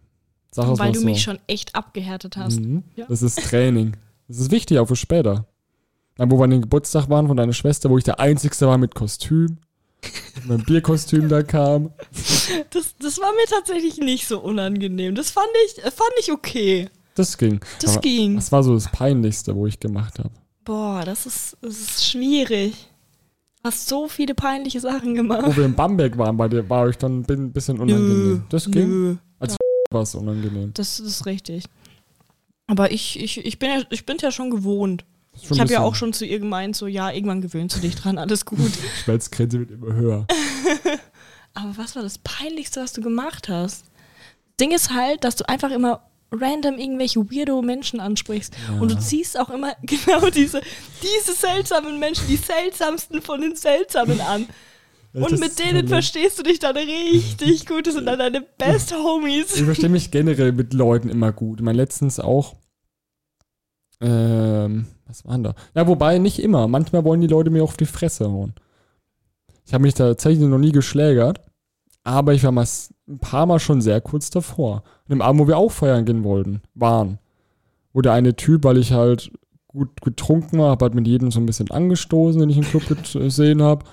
Sag Weil du so. mich schon echt abgehärtet hast. Mhm. Ja. Das ist Training. Das ist wichtig, auch für später. Dann, wo wir an den Geburtstag waren von deiner Schwester, wo ich der Einzige war mit Kostüm. Mit meinem Bierkostüm da kam. *laughs* Das, das war mir tatsächlich nicht so unangenehm. Das fand ich, äh, fand ich okay. Das ging. Das Aber ging. Das war so das Peinlichste, wo ich gemacht habe. Boah, das ist, das ist schwierig. Hast so viele peinliche Sachen gemacht. Wo wir in Bamberg waren, bei dir war ich dann ein bin- bisschen unangenehm. Das ging. Nö. *laughs* War es unangenehm. Das ist richtig. Aber ich, ich, ich bin ja, ich bin's ja schon gewohnt. Das schon ich habe ja auch schon zu ihr gemeint, so ja, irgendwann gewöhnst du dich dran, alles gut. *laughs* Schmerzgrenze wird immer höher. *laughs* Aber was war das Peinlichste, was du gemacht hast? Ding ist halt, dass du einfach immer random irgendwelche weirdo Menschen ansprichst. Und du ziehst auch immer *laughs* genau diese, diese seltsamen Menschen, die seltsamsten von den Seltsamen an. *laughs* Und Das mit denen verstehst du dich dann richtig *laughs* gut. Das sind dann deine Best Homies. Ich verstehe mich generell mit Leuten immer gut. Ich meine, letztens auch. Ähm, was waren da? Ja, wobei nicht immer. Manchmal wollen die Leute mir auf die Fresse hauen. Ich habe mich tatsächlich noch nie geschlägert, aber ich war mal ein paar Mal schon sehr kurz davor. An dem Abend, wo wir auch feiern gehen wollten, waren. Wo der eine Typ, weil ich halt gut getrunken war, habe halt mit jedem so ein bisschen angestoßen, den ich im Club *laughs* gesehen habe.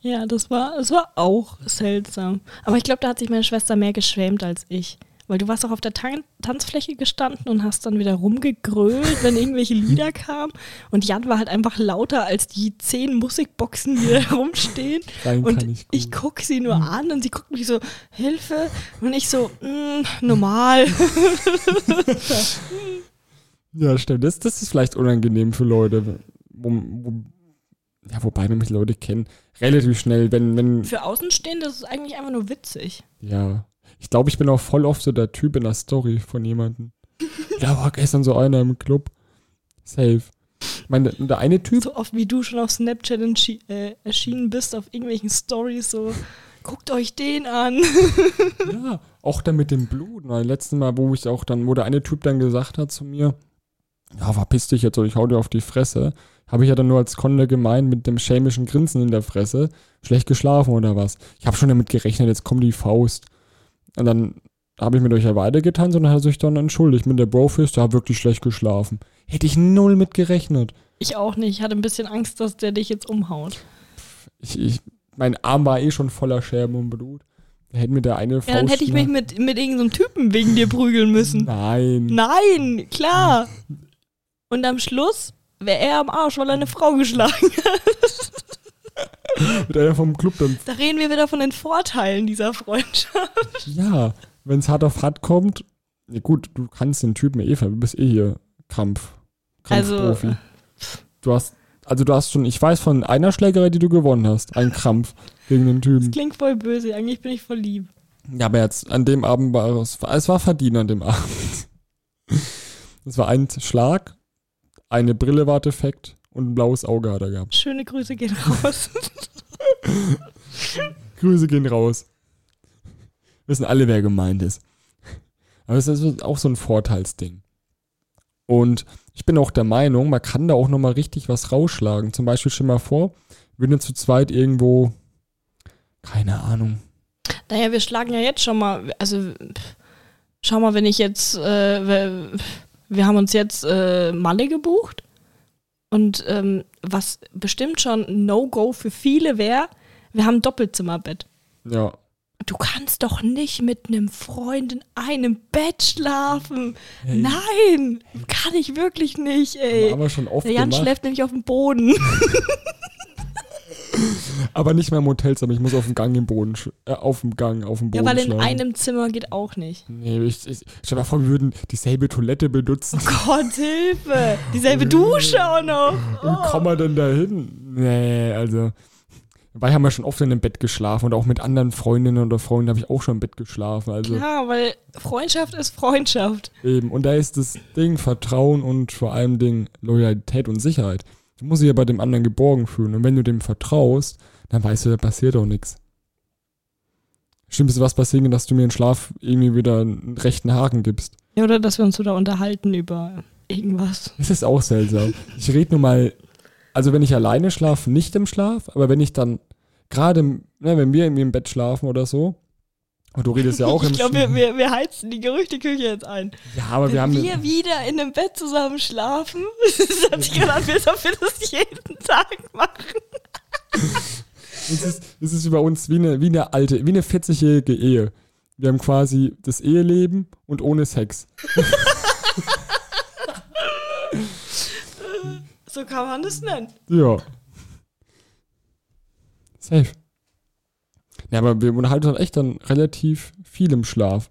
Ja, das war, das war auch seltsam. Aber ich glaube, da hat sich meine Schwester mehr geschämt als ich. Weil du warst auch auf der Tan Tanzfläche gestanden und hast dann wieder rumgegrölt, wenn irgendwelche Lieder *laughs* kamen. Und Jan war halt einfach lauter als die zehn Musikboxen, die da *laughs* rumstehen. Rein Und ich ich gucke sie nur an und sie guckt mich so, Hilfe. Und ich so, mm, normal. *laughs* Ja, stimmt. Das, das ist vielleicht unangenehm für Leute. Wo, wo, ja, wobei, die Leute kennen, relativ schnell, wenn, wenn, Für Außenstehende ist es eigentlich einfach nur witzig. ja. Ich glaube, ich bin auch voll oft so der Typ in der Story von jemandem. ja, war gestern so einer im Club. Safe. Ich meine, der, eine Typ, So oft wie du schon auf Snapchat äh, erschienen bist, auf irgendwelchen Stories, so, guckt euch den an. *laughs* ja, auch dann mit dem Blut. Weil letzten Mal, wo ich auch dann, wo der eine Typ dann gesagt hat zu mir, ja, verpiss dich jetzt oder ich hau dir auf die Fresse, habe ich ja dann nur als Konter gemeint mit dem schelmischen Grinsen in der Fresse, schlecht geschlafen oder was. Ich habe schon damit gerechnet, jetzt kommt die Faust. Und dann habe ich mit euch ja weitergetanzt und dann hat sich dann entschuldigt mit der Brofist, der hat wirklich schlecht geschlafen. Hätte ich null mit gerechnet. Ich auch nicht. Ich hatte ein bisschen Angst, dass der dich jetzt umhaut. Ich, ich, mein Arm war eh schon voller Scherben und Blut. Da hätte mir der eine Faust Ja, dann hätte ich mich mit, mit irgendeinem Typen wegen dir prügeln müssen. Nein. Nein, klar. *laughs* Und am Schluss wäre er am Arsch, weil er eine Frau geschlagen hat. *laughs* *laughs* Mit einer vom Club dann Da reden wir wieder von den Vorteilen dieser Freundschaft. Ja, wenn es hart auf hart kommt, ja gut, du kannst den Typen eh ver, du bist eh hier Kampf, Also- Kampfprofi. du hast, also du hast schon, ich weiß von einer Schlägerei, die du gewonnen hast, ein Krampf gegen den Typen. Klingt voll böse. Eigentlich bin ich voll lieb. Ja, aber jetzt an dem Abend war es, es war verdient an dem Abend. *laughs* Es war ein Schlag, eine Brille war defekt und ein blaues Auge hat er gehabt. Schöne Grüße gehen raus. *laughs* Grüße gehen raus. Wissen alle, wer gemeint ist. Aber es ist auch so ein Vorteilsding. Und ich bin auch der Meinung, man kann da auch nochmal richtig was rausschlagen. Zum Beispiel, stell mal vor, wir sind zu zweit irgendwo, keine Ahnung. Naja, wir schlagen ja jetzt schon mal, also schau mal, wenn ich jetzt, äh, wir, wir haben uns jetzt äh, Malle gebucht und ähm, was bestimmt schon ein No-Go für viele wäre, wir haben ein Doppelzimmerbett. Ja. du kannst doch nicht mit einem Freund in einem Bett schlafen. Nein, kann ich wirklich nicht, ey. Haben wir schon oft Der Jan gemacht. schläft nämlich auf dem Boden. *laughs* Aber nicht mehr im Hotelzimmer. Ich muss auf dem Gang im Boden, äh, auf dem Gang, auf dem Boden Ja, weil in einem Zimmer geht auch nicht. Nee, ich, ich, stell dir mal vor, wir würden dieselbe Toilette benutzen. Gott, Hilfe. Dieselbe Dusche auch noch. Wie kommen wir denn da hin? Nee, also. Dabei haben wir schon oft in einem Bett geschlafen und auch mit anderen Freundinnen oder Freunden habe ich auch schon im Bett geschlafen. Also Ja, weil Freundschaft ist Freundschaft. eben. Und da ist das Ding Vertrauen und vor allem Ding Loyalität und Sicherheit. Du musst dich ja bei dem anderen geborgen fühlen. Und wenn du dem vertraust, dann weißt du, da passiert auch nichts. Schlimmste, was passieren dass du mir in Schlaf irgendwie wieder einen rechten Haken gibst. Ja, oder dass wir uns so da unterhalten über irgendwas. Das ist auch seltsam. Ich rede nur mal, also wenn ich alleine schlafe, nicht im Schlaf, aber wenn ich dann gerade, im- ne, wenn wir irgendwie im Bett schlafen oder so, und du redest ja auch im ich glaube, wir, wir, wir heizen die Gerüchteküche jetzt ein. Ja, aber wir Wenn haben. wir wieder in einem Bett zusammen schlafen, *laughs* das hat sich gerade als ob wir das jeden Tag machen. *laughs* Es ist, es ist über uns wie eine, wie eine alte, wie eine 40-jährige Ehe. Wir haben quasi das Eheleben und ohne Sex. *laughs* So kann man das nennen. Ja. Safe. Ja, aber wir unterhalten uns echt dann relativ viel im Schlaf.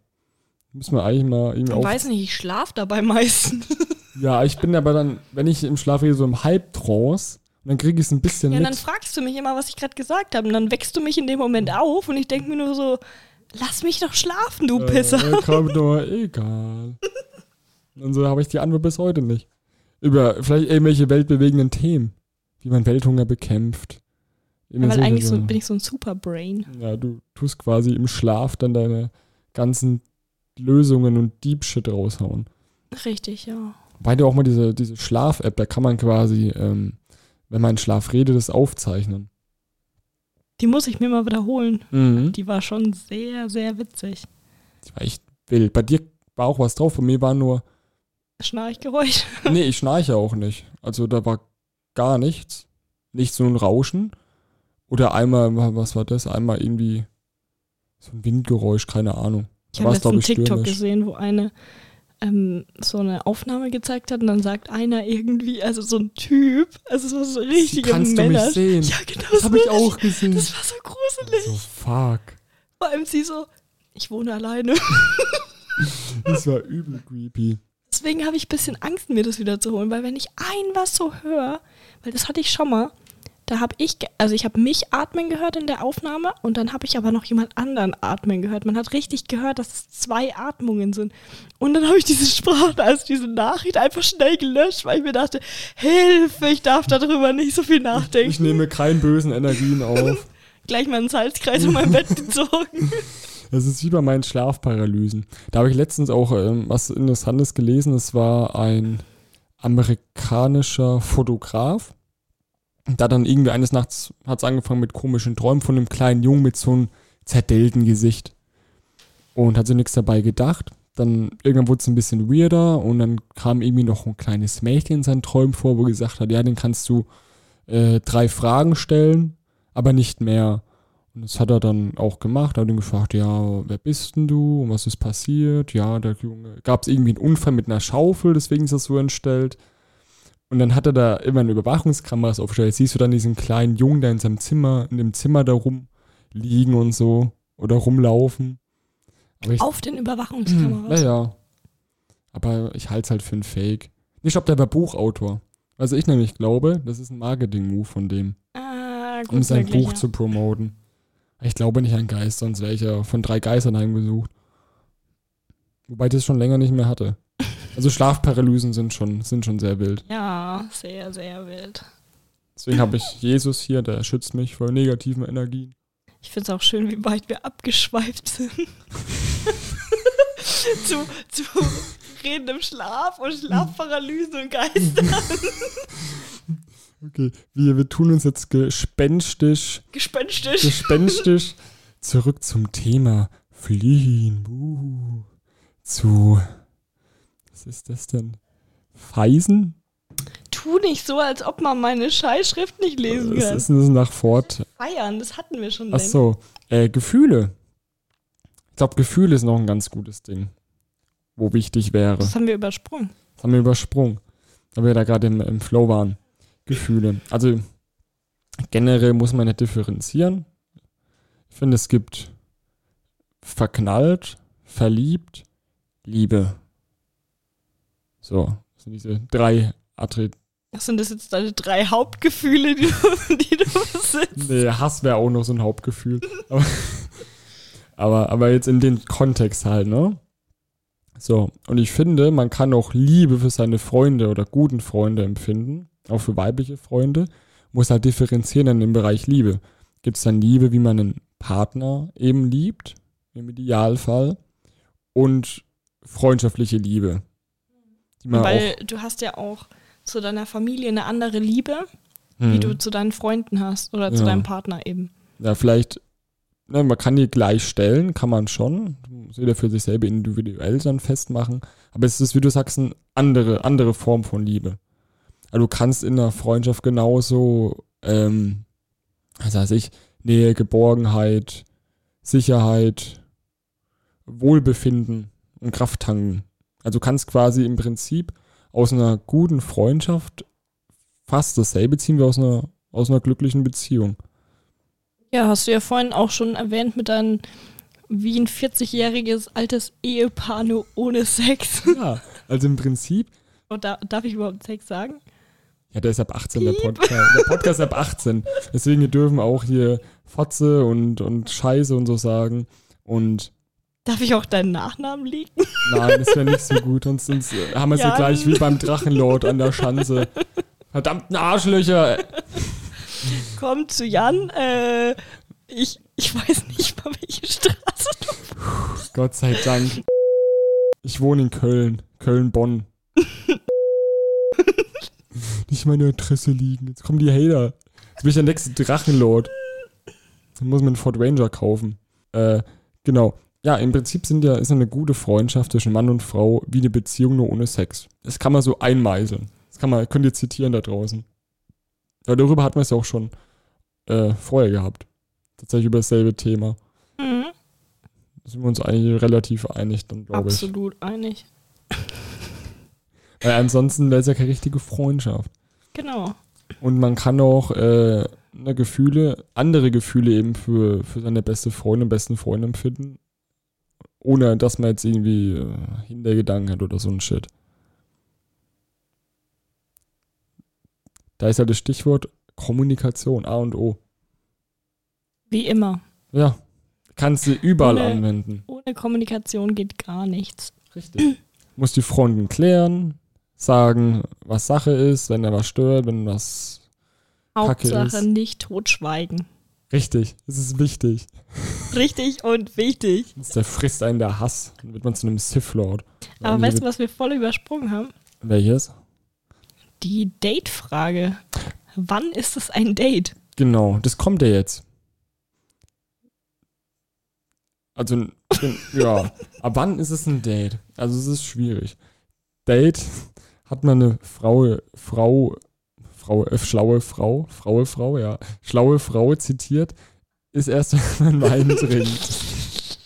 Müssen wir eigentlich mal irgendwie Ich auf. weiß nicht, ich schlafe dabei meistens. *laughs* Ja, ich bin aber dann, wenn ich im Schlaf rede, so im Halbtrance, und dann kriege ich es ein bisschen Ja, und dann mit. fragst du mich immer, was ich gerade gesagt habe. Und dann wächst du mich in dem Moment auf und ich denke mir nur so, lass mich doch schlafen, du Pisser. Äh, kommt nur, egal. Und so habe ich die Antwort bis heute nicht. Über vielleicht irgendwelche weltbewegenden Themen, wie man Welthunger bekämpft. Ja, weil eigentlich so, bin ich so ein Superbrain. Ja, du tust quasi im Schlaf dann deine ganzen Lösungen und Deep Shit raushauen. Richtig, ja. Weil du auch mal diese, diese Schlaf-App, da kann man quasi, ähm, wenn man in Schlaf redet, das aufzeichnen. Die muss ich mir mal wiederholen. Mhm. Die war schon sehr, sehr witzig. Das war echt wild. Bei dir war auch was drauf, bei mir war nur, Schnarchgeräusch. nee, ich schnarche auch nicht. Also da war gar nichts. Nicht so ein Rauschen. Oder einmal, was war das? Einmal irgendwie so ein Windgeräusch, keine Ahnung. Ich habe letztens ich, TikTok gesehen, wo eine ähm, so eine Aufnahme gezeigt hat und dann sagt einer irgendwie, also so ein Typ, also so so richtige kannst du Männer. mich sehen? Ja, genau Das habe ich so. auch gesehen. Das war so gruselig. So, fuck. Vor allem sie so, ich wohne alleine. *laughs* Das war übel creepy. Deswegen habe ich ein bisschen Angst, mir das wieder zu holen, weil wenn ich ein was so höre, weil das hatte ich schon mal, da habe ich, also ich habe mich atmen gehört in der Aufnahme und dann habe ich aber noch jemand anderen atmen gehört. Man hat richtig gehört, dass es zwei Atmungen sind. Und dann habe ich diese Sprache, also diese Nachricht einfach schnell gelöscht, weil ich mir dachte, Hilfe, ich darf darüber nicht so viel nachdenken. Ich nehme keine bösen Energien auf. *laughs* Gleich mal einen Salzkreis um mein Bett gezogen. *laughs* Das ist wie bei meinen Schlafparalysen. Da habe ich letztens auch ähm, was Interessantes gelesen. Es war ein amerikanischer Fotograf. Da dann irgendwie eines Nachts hat es angefangen mit komischen Träumen von einem kleinen Jungen mit so einem zerdellten Gesicht. Und hat sich nichts dabei gedacht. Dann irgendwann wurde es ein bisschen weirder und dann kam irgendwie noch ein kleines Mädchen in seinen Träumen vor, wo gesagt hat, ja, den kannst du äh, drei Fragen stellen, aber nicht mehr. Und das hat er dann auch gemacht. Er hat ihn gefragt, ja, wer bist denn du und was ist passiert? Ja, der Junge, gab es irgendwie einen Unfall mit einer Schaufel, deswegen ist das so entstellt. Und dann hat er da immer eine Überwachungskameras aufgestellt. Siehst du dann diesen kleinen Jungen da in seinem Zimmer, in dem Zimmer da rumliegen und so oder rumlaufen. Ich, Auf den Überwachungskameras. naja. Aber ich halte es halt für ein Fake. Ich glaube, der war Buchautor. Also ich nämlich glaube, das ist ein Marketing-Move von dem Ah, gut, um sein möglich, Buch ja. zu promoten. Ich glaube nicht an Geist, sonst wäre ich ja von drei Geistern heimgesucht. Wobei ich das schon länger nicht mehr hatte. Also Schlafparalysen sind schon, sind schon sehr wild. Ja, sehr, sehr wild. Deswegen habe ich Jesus hier, der schützt mich vor negativen Energien. Ich finde es auch schön, wie weit wir abgeschweift sind. *laughs* zu, zu Reden im Schlaf und Schlafparalysen und Geistern. *laughs* Okay, wir, wir tun uns jetzt gespenstisch, Gespenstisch. gespenstisch zurück zum Thema Fliehen. Uh, zu, was ist das denn? Feisen? Tu nicht so, als ob man meine Scheißschrift nicht lesen Was kann. ist denn das nach Fort? Feiern, das hatten wir schon Ach so, äh, Gefühle. glaube, Gefühle ist noch ein ganz gutes Ding, wo wichtig wäre. Das haben wir übersprungen. Das haben wir übersprungen, weil wir da gerade im, im Flow waren. Gefühle. Also generell muss man nicht differenzieren. Ich finde, es gibt verknallt, verliebt, Liebe. So, das sind diese drei Attribute. Sind das jetzt deine drei Hauptgefühle, die du, *laughs* die du besitzt? Nee, Hass wäre auch noch so ein Hauptgefühl. Aber, *laughs* aber, aber jetzt in den Kontext halt, ne? So, und ich finde, man kann auch Liebe für seine Freunde oder guten Freunde empfinden, auch für weibliche Freunde, muss halt differenzieren in dem Bereich Liebe. Gibt es dann Liebe, wie man einen Partner eben liebt, im Idealfall, und freundschaftliche Liebe. Weil auch, du hast ja auch zu deiner Familie eine andere Liebe, wie Hm. du zu deinen Freunden hast oder zu Ja. deinem Partner eben. Ja, vielleicht, ne, man kann die gleich stellen, kann man schon. Muss jeder für sich selber individuell dann festmachen. Aber es ist, wie du sagst, eine andere, andere Form von Liebe. Also du kannst in einer Freundschaft genauso, ähm, was weiß ich, Nähe, Geborgenheit, Sicherheit, Wohlbefinden und Kraft tanken. Also du kannst quasi im Prinzip aus einer guten Freundschaft fast dasselbe ziehen wie aus einer, aus einer glücklichen Beziehung. Ja, hast du ja vorhin auch schon erwähnt mit deinem wie ein 40-jähriges altes Ehepaar nur ohne Sex. *laughs* Ja, also im Prinzip, Und da, darf ich überhaupt Sex sagen? ja, der ist ab 18, der Podcast. Der Podcast ist ab 18. Deswegen wir dürfen auch hier Fotze und, und Scheiße und so sagen. Und Darf ich auch deinen Nachnamen liegen? nein, das wäre nicht so gut. Sonst, sonst äh, haben wir es ja gleich wie beim Drachenlord an der Schanze. Verdammten Arschlöcher. Kommt zu Jan. Äh, ich, ich weiß nicht mal, welche Straße du. Gott sei Dank. Ich wohne in Köln. Köln-Bonn. nicht meine Adresse liegen. Jetzt kommen die Hater. Jetzt bin ich der nächste Drachenlord. Dann muss man einen Ford Ranger kaufen. Äh, genau. Ja, im Prinzip sind ja, ist eine gute Freundschaft zwischen Mann und Frau wie eine Beziehung nur ohne Sex. Das kann man so einmeißeln. Das kann man, könnt ihr zitieren da draußen. Aber darüber hat man es ja auch schon äh, vorher gehabt. Tatsächlich über dasselbe Thema. Mhm. Da sind wir uns eigentlich relativ einig, dann glaube ich. Absolut einig. *laughs* Weil ansonsten wäre es ja keine richtige Freundschaft. Genau. Und man kann auch äh, ne, Gefühle, andere Gefühle eben für, für seine beste Freundin, besten Freund empfinden, ohne dass man jetzt irgendwie äh, Hintergedanken hat oder so ein Shit. Da ist ja das Stichwort Kommunikation, A und O. Wie immer. Ja, kannst du überall Ohne- anwenden. Ohne Kommunikation geht gar nichts. Richtig. Muss die Freundin klären, sagen, was Sache ist, wenn er was stört, wenn was Kacke Hauptsache ist. nicht totschweigen. Richtig, das ist wichtig. Richtig und wichtig. Der frisst einen der Hass. Dann wird man zu einem Sith-Lord. Aber weißt du, was wir voll übersprungen haben? Welches? Die Date-Frage. Wann ist es ein Date? Genau, das kommt ja jetzt. Also, ja. *laughs* Ab wann ist es ein Date? Also, es ist schwierig. Date hat man eine Frau, Frau, Frau, äh, schlaue Frau, fraue Frau, ja, schlaue Frau zitiert, ist erst, *laughs* wenn man Wein trinkt.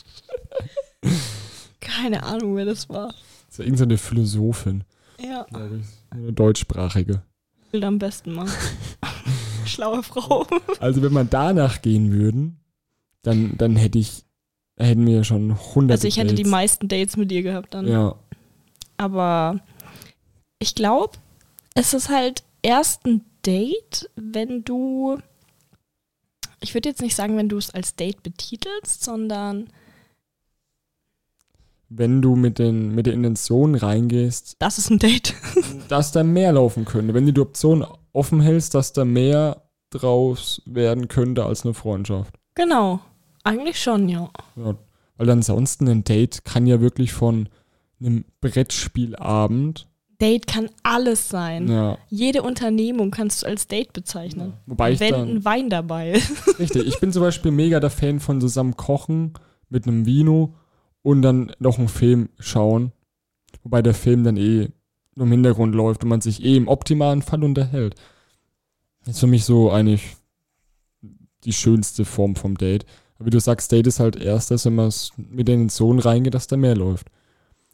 Keine Ahnung, wer das war. Das ist ja irgendeine Philosophin, Ja, glaube ich. Eine deutschsprachige. Bild am besten mal. *laughs* Schlaue Frau. Also wenn man danach gehen würden, dann, dann hätte ich, hätten wir schon hunderte Also ich hätte die meisten Dates mit dir gehabt dann. Ja, Aber ich glaube, es ist halt erst ein Date, wenn du. Ich würde jetzt nicht sagen, wenn du es als Date betitelst, sondern wenn du mit, den, mit der Intention reingehst, das ist ein Date. *laughs* dass da mehr laufen könnte. Wenn du die Option offen hältst, dass da mehr draus werden könnte als eine Freundschaft. Genau. Eigentlich schon, ja. Ja, weil ansonsten ein Date kann ja wirklich von einem Brettspielabend, Date kann alles sein. ja, Jede Unternehmung kannst du als Date bezeichnen. wobei ich wenn dann, ein Wein dabei ist. *laughs* richtig, ich bin zum Beispiel mega der Fan von zusammen kochen mit einem Vino und dann noch einen Film schauen, wobei der Film dann eh nur im Hintergrund läuft und man sich eh im optimalen Fall unterhält. Das ist für mich so eigentlich die schönste Form vom Date. Aber wie du sagst, Date ist halt erst, dass wenn man mit den Sohn reingeht, dass da mehr läuft.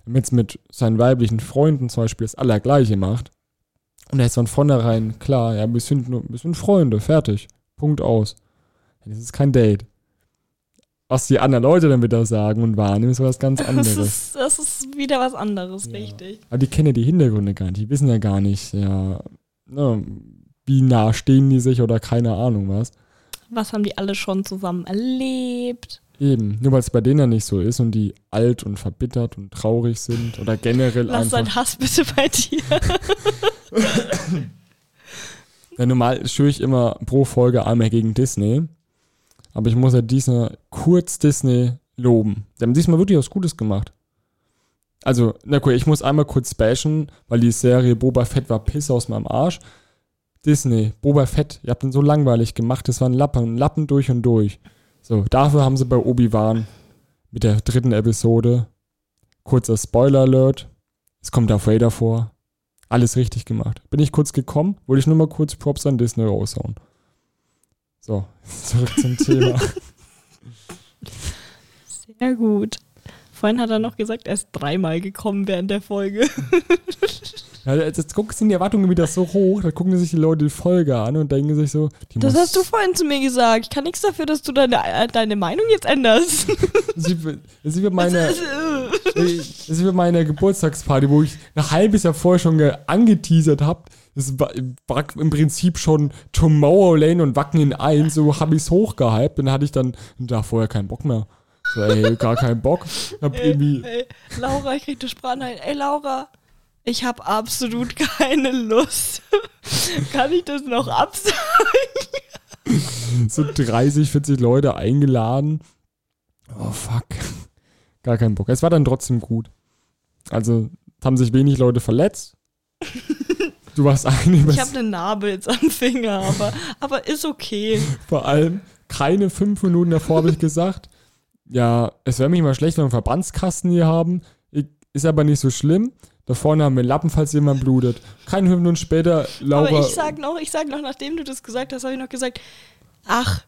Wenn man jetzt mit seinen weiblichen Freunden zum Beispiel das Allergleiche macht und er ist von vornherein klar, ja, wir sind, nur, wir sind Freunde, fertig, Punkt aus. Dann ist es kein Date. Was die anderen Leute dann wieder sagen und wahrnehmen, ist was ganz *laughs* Das anderes. ist, das ist wieder was anderes, Ja. richtig. Aber die kennen ja die Hintergründe gar nicht. Die wissen ja gar nicht, ja, ne, wie nah stehen die sich oder keine Ahnung was. Was haben die alle schon zusammen erlebt? Eben, nur weil es bei denen ja nicht so ist und die alt und verbittert und traurig sind oder generell Lass einfach. deinen Hass bitte bei dir. *laughs* Ja, normal schwöre ich immer pro Folge einmal gegen Disney. Aber ich muss ja diesmal kurz Disney loben. Die haben diesmal wirklich was Gutes gemacht. Also, na cool, ich muss einmal kurz bashen, weil die Serie Boba Fett war Piss aus meinem Arsch. Disney, Boba Fett, ihr habt den so langweilig gemacht, das waren Lappen, Lappen durch und durch. So, dafür haben sie bei Obi-Wan mit der dritten Episode, kurzer Spoiler-Alert, es kommt Darth Vader vor, alles richtig gemacht. Bin ich kurz gekommen, wollte ich nur mal kurz Props an Disney raushauen. So, *laughs* zurück zum Thema. *laughs* Sehr gut. Vorhin hat er noch gesagt, er ist dreimal gekommen während der Folge. *laughs* Ja, jetzt, sind die Erwartungen wieder so hoch, da gucken sich die Leute die Folge an und denken sich so, Das hast du vorhin zu mir gesagt. Ich kann nichts dafür, dass du deine, äh, deine Meinung jetzt änderst. *laughs* Sie, sie wird meine, Das ist, äh, es ist wie bei meiner Geburtstagsparty, wo ich ein halbes Jahr vorher schon ge- angeteasert habe. Das war, im Prinzip schon Tomorrowland und Wacken in eins, so habe ich es hochgehypt. Dann hatte ich dann da vorher keinen Bock mehr. So, ey, gar keinen Bock. Hab Ey, irgendwie, ey, Laura, ich krieg eine Sprachnachricht. Ey, Laura, ich habe absolut keine Lust. *laughs* Kann ich das noch absagen? so 30, 40 Leute eingeladen. Oh, fuck. Gar keinen Bock. Es war dann trotzdem gut. Also, es haben sich wenig Leute verletzt. Du warst eine Ich habe eine Narbe jetzt am Finger, aber, aber ist okay. Vor allem keine fünf Minuten davor habe ich gesagt, ja, es wäre mich mal schlecht, wenn wir einen Verbandskasten hier haben. Ist aber nicht so schlimm. Da vorne haben wir Lappen, falls jemand blutet. Keine fünf Minuten später, Laura. Aber ich sag noch, ich sag noch, nachdem du das gesagt hast, habe ich noch gesagt, ach,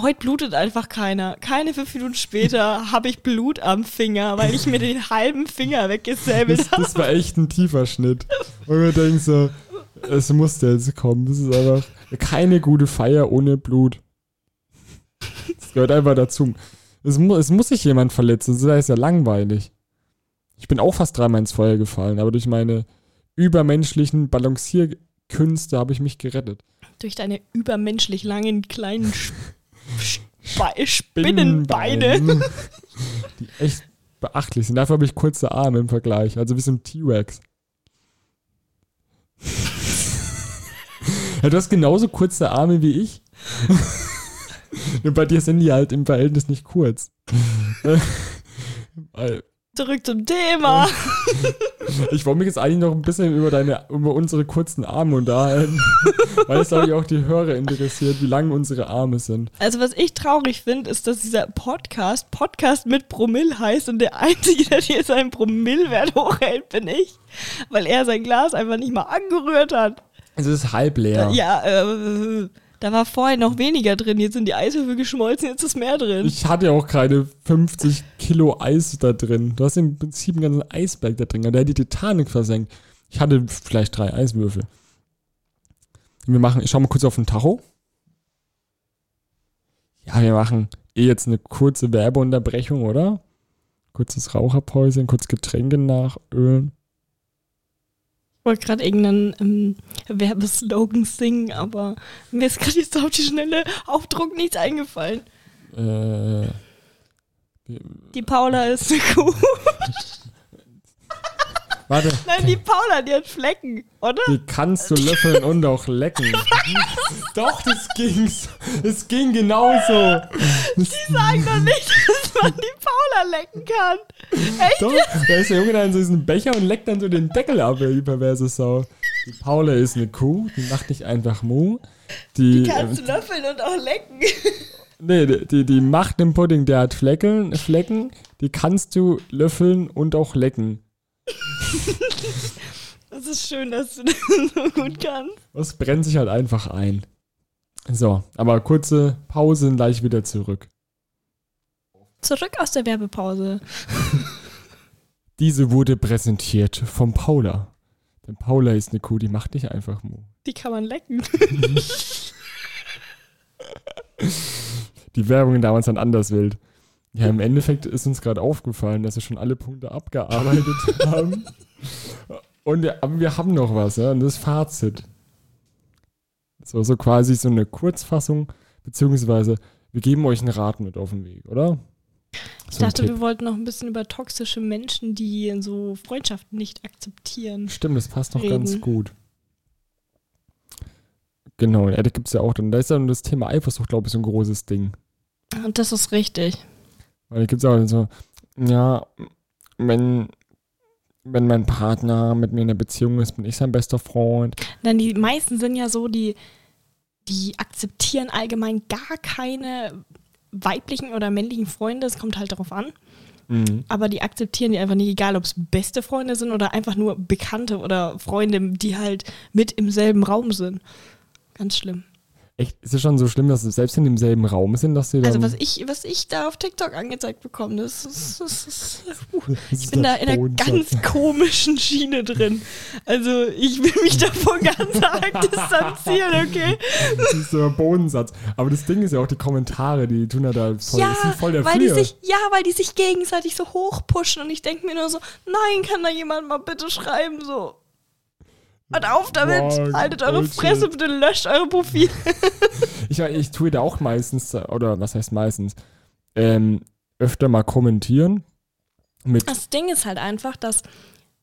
heute blutet einfach keiner. Keine fünf Minuten später *laughs* habe ich Blut am Finger, weil ich mir den halben Finger weggesäbelt habe. das war echt ein tiefer Schnitt. Und wir denken so, es musste jetzt kommen. Das ist einfach keine gute Feier ohne Blut. Das gehört einfach dazu. Es, mu es muss sich jemand verletzen, das ist ja langweilig. Ich bin auch fast dreimal ins Feuer gefallen, aber durch meine übermenschlichen Balancierkünste habe ich mich gerettet. Durch deine übermenschlich langen kleinen Sp *laughs* Sp Spinnenbeine. *laughs* Die echt beachtlich sind. Dafür habe ich kurze Arme im Vergleich. Also wie so ein T-Rex. *laughs* ja, du hast genauso kurze Arme wie ich. *laughs* Nur bei dir sind die halt im Verhältnis nicht kurz. *laughs* Zurück zum Thema. *laughs* ich wollte mich jetzt eigentlich noch ein bisschen über deine, über unsere kurzen Arme unterhalten. Weil es glaube ich auch die Hörer interessiert, wie lang unsere Arme sind. Also was ich traurig finde, ist, dass dieser Podcast Podcast mit Promille heißt und der Einzige, der hier seinen Promillewert hochhält, bin ich. Weil er sein Glas einfach nicht mal angerührt hat. Es ist halb leer. Ja, äh, da war vorher noch weniger drin. Jetzt sind die Eiswürfel geschmolzen, jetzt ist mehr drin. Ich hatte auch keine 50 Kilo Eis da drin. Du hast im Prinzip einen ganzen Eisberg da drin. Der hat die Titanic versenkt. Ich hatte vielleicht drei Eiswürfel. Wir machen, ich schau mal kurz auf den Tacho. Ja, wir machen eh jetzt eine kurze Werbeunterbrechung, oder? Kurzes Raucherpäuschen, kurz Getränke nachölen. Ich wollte gerade irgendeinen ähm, Werbeslogan singen, aber mir ist gerade jetzt auf die schnelle Aufdruck nichts eingefallen. Äh, Die Paula ist *laughs* eine Kuh. *laughs* warte, Nein, die Paula, die hat Flecken, oder? die kannst du löffeln und auch lecken. *laughs* Doch, das ging so. Es ging genauso. Die sagen doch nicht, *laughs* dass man die Paula lecken kann. Echt? Doch, da ist der Junge dann in so diesen Becher und leckt dann so den Deckel ab, die perverse Sau. Die Paula ist eine Kuh, die macht nicht einfach Mu. Die, Die kannst du äh, löffeln und auch lecken. *laughs* nee, die, die, die macht den Pudding, der hat Flecken, Flecken, die kannst du löffeln und auch lecken. *laughs* Das ist schön, dass du das *laughs* so gut kannst. Das brennt sich halt einfach ein. So, aber kurze Pause und gleich wieder zurück. Zurück aus der Werbepause. *laughs* Diese wurde präsentiert von Paula. Denn Paula ist eine Kuh, die macht nicht einfach Mu. Die kann man lecken. Die Werbung damals dann anders wild. Ja, im Endeffekt ist uns gerade aufgefallen, dass wir schon alle Punkte abgearbeitet *laughs* haben. Und ja, aber wir haben noch was, ja, und das Fazit. So, so quasi so eine Kurzfassung, beziehungsweise wir geben euch einen Rat mit auf den Weg, oder? Ich So ein dachte, wir wollten noch ein bisschen über toxische Menschen, die so Freundschaften nicht akzeptieren. Stimmt, das passt noch reden. ganz gut. Genau, ja, da gibt es ja auch dann, da ist dann das Thema Eifersucht, glaube ich, so ein großes Ding. Und das ist richtig. Weil da gibt es auch so, ja, wenn, wenn mein Partner mit mir in einer Beziehung ist, bin ich sein bester Freund. Dann die meisten sind ja so, die, die akzeptieren allgemein gar keine weiblichen oder männlichen Freunde. Es kommt halt darauf an. Mhm. Aber die akzeptieren die einfach nicht, egal ob es beste Freunde sind oder einfach nur Bekannte oder Freunde, die halt mit im selben Raum sind. Ganz schlimm. Echt, ist es schon so schlimm, dass sie selbst in demselben Raum sind, dass sie dann... Also was ich, was ich da auf TikTok angezeigt bekomme, das ist, das ist, *laughs* ich bin da in einer ganz komischen Schiene drin. Also ich will mich davon ganz *laughs* arg distanzieren, okay? Das ist so ein Bodensatz. Aber das Ding ist ja auch die Kommentare, die tun ja da voll, ja, voll der weil die sich, ja, weil die sich gegenseitig so hochpushen und ich denke mir nur so, nein, kann da jemand mal bitte schreiben, so. Hört auf damit, Boah, haltet eure Bullshit. Fresse, bitte löscht eure Profile. *laughs* Ich, ich tue da auch meistens, oder was heißt meistens, ähm, öfter mal kommentieren. Mit, Das Ding ist halt einfach, dass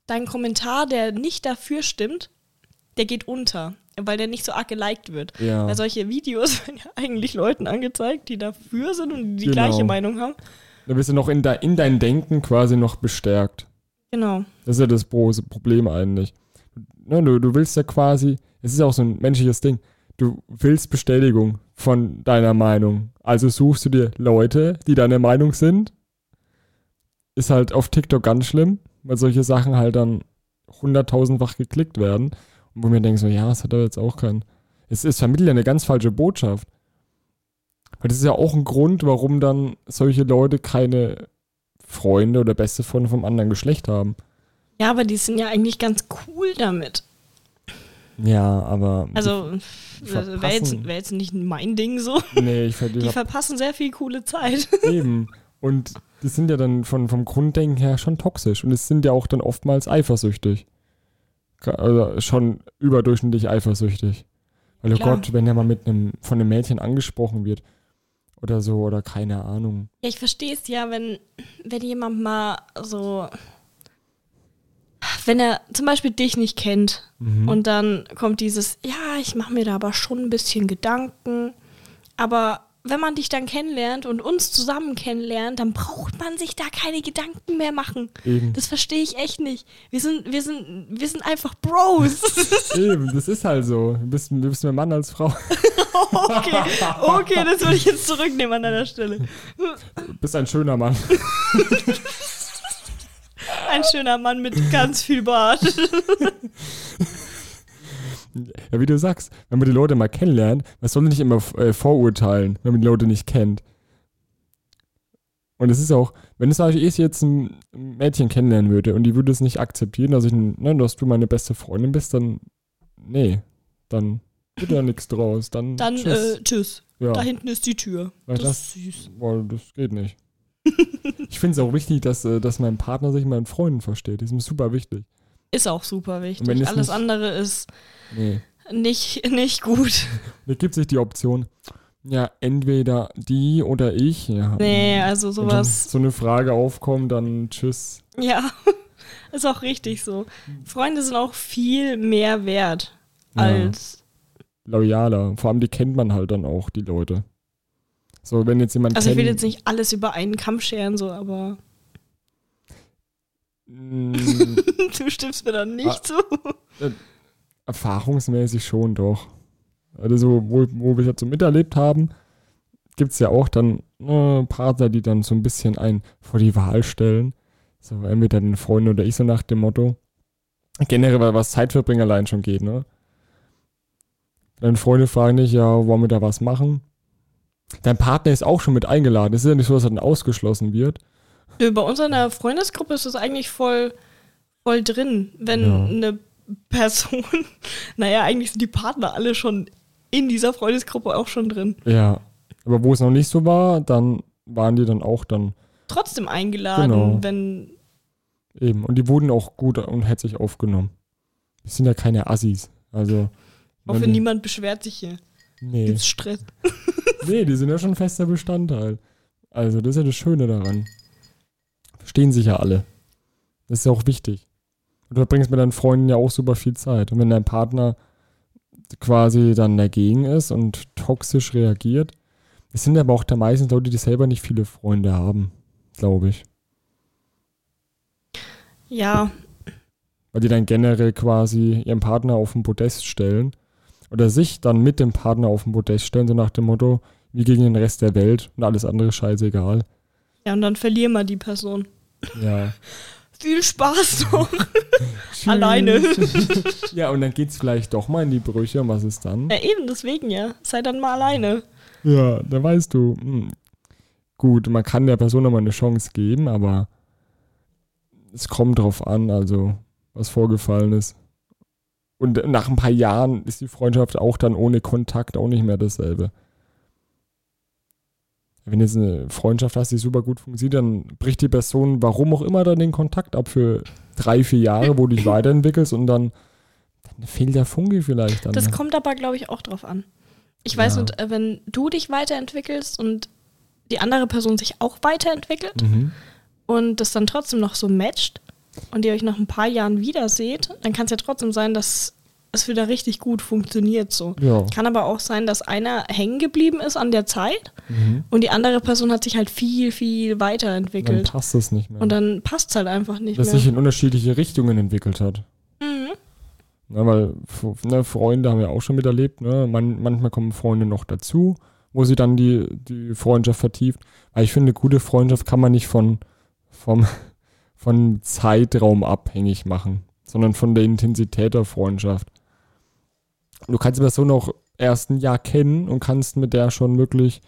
dein Kommentar, der nicht dafür stimmt, der geht unter, weil der nicht so arg geliked wird. ja, Weil solche Videos *laughs* werden ja eigentlich Leuten angezeigt, die dafür sind und die Genau. gleiche Meinung haben. da bist du noch in, de, in dein Denken quasi noch bestärkt. Genau. Das ist ja das große Problem eigentlich. Ne, du, du willst ja quasi, es ist auch so ein menschliches Ding, du willst Bestätigung von deiner Meinung. Also suchst du dir Leute, die deiner Meinung sind. Ist halt auf TikTok ganz schlimm, weil solche Sachen halt dann hunderttausendfach geklickt werden. Und wo mir denke so, ja, das hat er jetzt auch keinen. Es, es vermittelt ja eine ganz falsche Botschaft. Weil das ist ja auch ein Grund, warum dann solche Leute keine Freunde oder beste Freunde vom anderen Geschlecht haben. Ja, aber die sind ja eigentlich ganz cool damit. Ja, aber. Also, die wäre jetzt, wär jetzt nicht mein Ding so. nee, ich Die verpassen sehr viel coole Zeit. eben. Und die sind ja dann von, vom Grunddenken her schon toxisch. Und es sind ja auch dann oftmals eifersüchtig. Also schon überdurchschnittlich eifersüchtig. Weil, oh Klar. Gott, wenn er mal mit einem, von einem Mädchen angesprochen wird oder so, oder keine Ahnung. Ja, ich verstehe es ja, wenn, wenn jemand mal so. Wenn er zum Beispiel dich nicht kennt Mhm. und dann kommt dieses, ja, ich mache mir da aber schon ein bisschen Gedanken. Aber wenn man dich dann kennenlernt und uns zusammen kennenlernt, dann braucht man sich da keine Gedanken mehr machen. Eben. Das verstehe ich echt nicht. Wir sind, wir sind, wir sind einfach Bros. *laughs* Eben, das ist halt so. Du bist, du bist mehr Mann als Frau. *laughs* okay, okay, das würde ich jetzt zurücknehmen an deiner Stelle. Du bist ein schöner Mann. *laughs* Ein schöner Mann mit ganz viel Bart. Ja, wie du sagst, wenn man die Leute mal kennenlernt, man soll nicht immer äh, vorurteilen, wenn man die Leute nicht kennt. Und es ist auch, wenn es ich jetzt ein Mädchen kennenlernen würde und die würde es nicht akzeptieren, dass ich, ne, dass du meine beste Freundin bist, dann nee, dann wird ja nichts draus. Dann, Dann tschüss. äh, tschüss. ja, Da hinten ist die Tür. Weil Das das- ist süß. boah, das geht nicht. Ich finde es auch wichtig, dass, äh, dass mein Partner sich mit meinen Freunden versteht. Das ist super wichtig. Ist auch super wenn wichtig. es Alles nicht- andere ist Nee. nicht, nicht gut. *laughs* Da gibt sich die Option, ja, entweder die oder ich. Ja. Nee, also Wenn sowas. so eine Frage aufkommt, dann tschüss. Ja, *laughs* ist auch richtig so. Freunde sind auch viel mehr wert Ja. als. Loyaler. Vor allem die kennt man halt dann auch, die Leute. So, wenn jetzt jemand Also ich will jetzt nicht alles über einen Kamm scheren, so, aber Mm, *laughs* du stimmst mir dann nicht Ah. zu. erfahrungsmäßig schon doch. Also so, wo, wo wir jetzt so miterlebt haben, gibt es ja auch dann äh, Partner, die dann so ein bisschen einen vor die Wahl stellen. So entweder den Freund oder ich, so nach dem Motto. Generell, weil was Zeitverbringen allein schon geht, ne? Deine Freunde fragen dich, ja, wollen wir da was machen? Dein Partner ist auch schon mit eingeladen. Es ist ja nicht so, dass er dann ausgeschlossen wird. Nö, Bei uns in der Freundesgruppe ist es eigentlich voll, voll drin, wenn Ja. eine Person, *laughs* naja, eigentlich sind die Partner alle schon in dieser Freundesgruppe auch schon drin. Ja. Aber wo es noch nicht so war, dann waren die dann auch dann Trotzdem eingeladen, Genau. wenn. eben. Und die wurden auch gut und herzlich aufgenommen. Die sind ja keine Assis. Also. Hoffe, niemand beschwert sich hier. Nee. Gibt's Stress? *laughs* Nee, die sind ja schon fester Bestandteil. Also, das ist ja das Schöne daran. Verstehen sich ja alle. Das ist ja auch wichtig. Und du verbringst mit deinen Freunden ja auch super viel Zeit. Und wenn dein Partner quasi dann dagegen ist und toxisch reagiert, es sind aber auch der meisten Leute, die selber nicht viele Freunde haben, glaube ich. Ja, Weil die dann generell quasi ihren Partner auf den Podest stellen oder sich dann mit dem Partner auf den Podest stellen, so nach dem Motto, wie gegen den Rest der Welt und alles andere scheißegal. ja, und dann verlieren wir die Person. Ja. *laughs* Viel Spaß *laughs* noch. Alleine. *laughs* ja, und dann geht's vielleicht doch mal in die Brüche. Und was ist dann? Ja, eben, deswegen ja. Sei dann mal alleine. Ja, da weißt du. Hm. Gut, man kann der Person nochmal eine Chance geben, aber es kommt drauf an, also was vorgefallen ist. Und nach ein paar Jahren ist die Freundschaft auch dann ohne Kontakt auch nicht mehr dasselbe. Wenn du jetzt eine Freundschaft hast, die super gut funktioniert, dann bricht die Person, warum auch immer, dann den Kontakt ab für drei, vier Jahre, wo du dich *laughs* weiterentwickelst und dann, dann fehlt der Funke vielleicht dann. Das ne? kommt aber, glaube ich, auch drauf an. Ich weiß Ja. nicht, äh, wenn du dich weiterentwickelst und die andere Person sich auch weiterentwickelt Mhm. und das dann trotzdem noch so matcht und ihr euch nach ein paar Jahren wieder seht, dann kann es ja trotzdem sein, dass es wieder richtig gut funktioniert so. Ja. Kann aber auch sein, dass einer hängen geblieben ist an der Zeit Mhm. und die andere Person hat sich halt viel, viel Dann weiterentwickelt. passt das nicht mehr. Und dann passt es halt einfach nicht dass mehr. sich in unterschiedliche Richtungen entwickelt hat. Mhm. Ne, weil ne, Freunde haben wir auch schon miterlebt. Ne? Man, manchmal kommen Freunde noch dazu, wo sie dann die, die Freundschaft vertieft. Weil ich finde, gute Freundschaft kann man nicht von, vom, von Zeitraum abhängig machen, sondern von der Intensität der Freundschaft. Du kannst die Person auch erst ein Jahr kennen und kannst mit der schon wirklich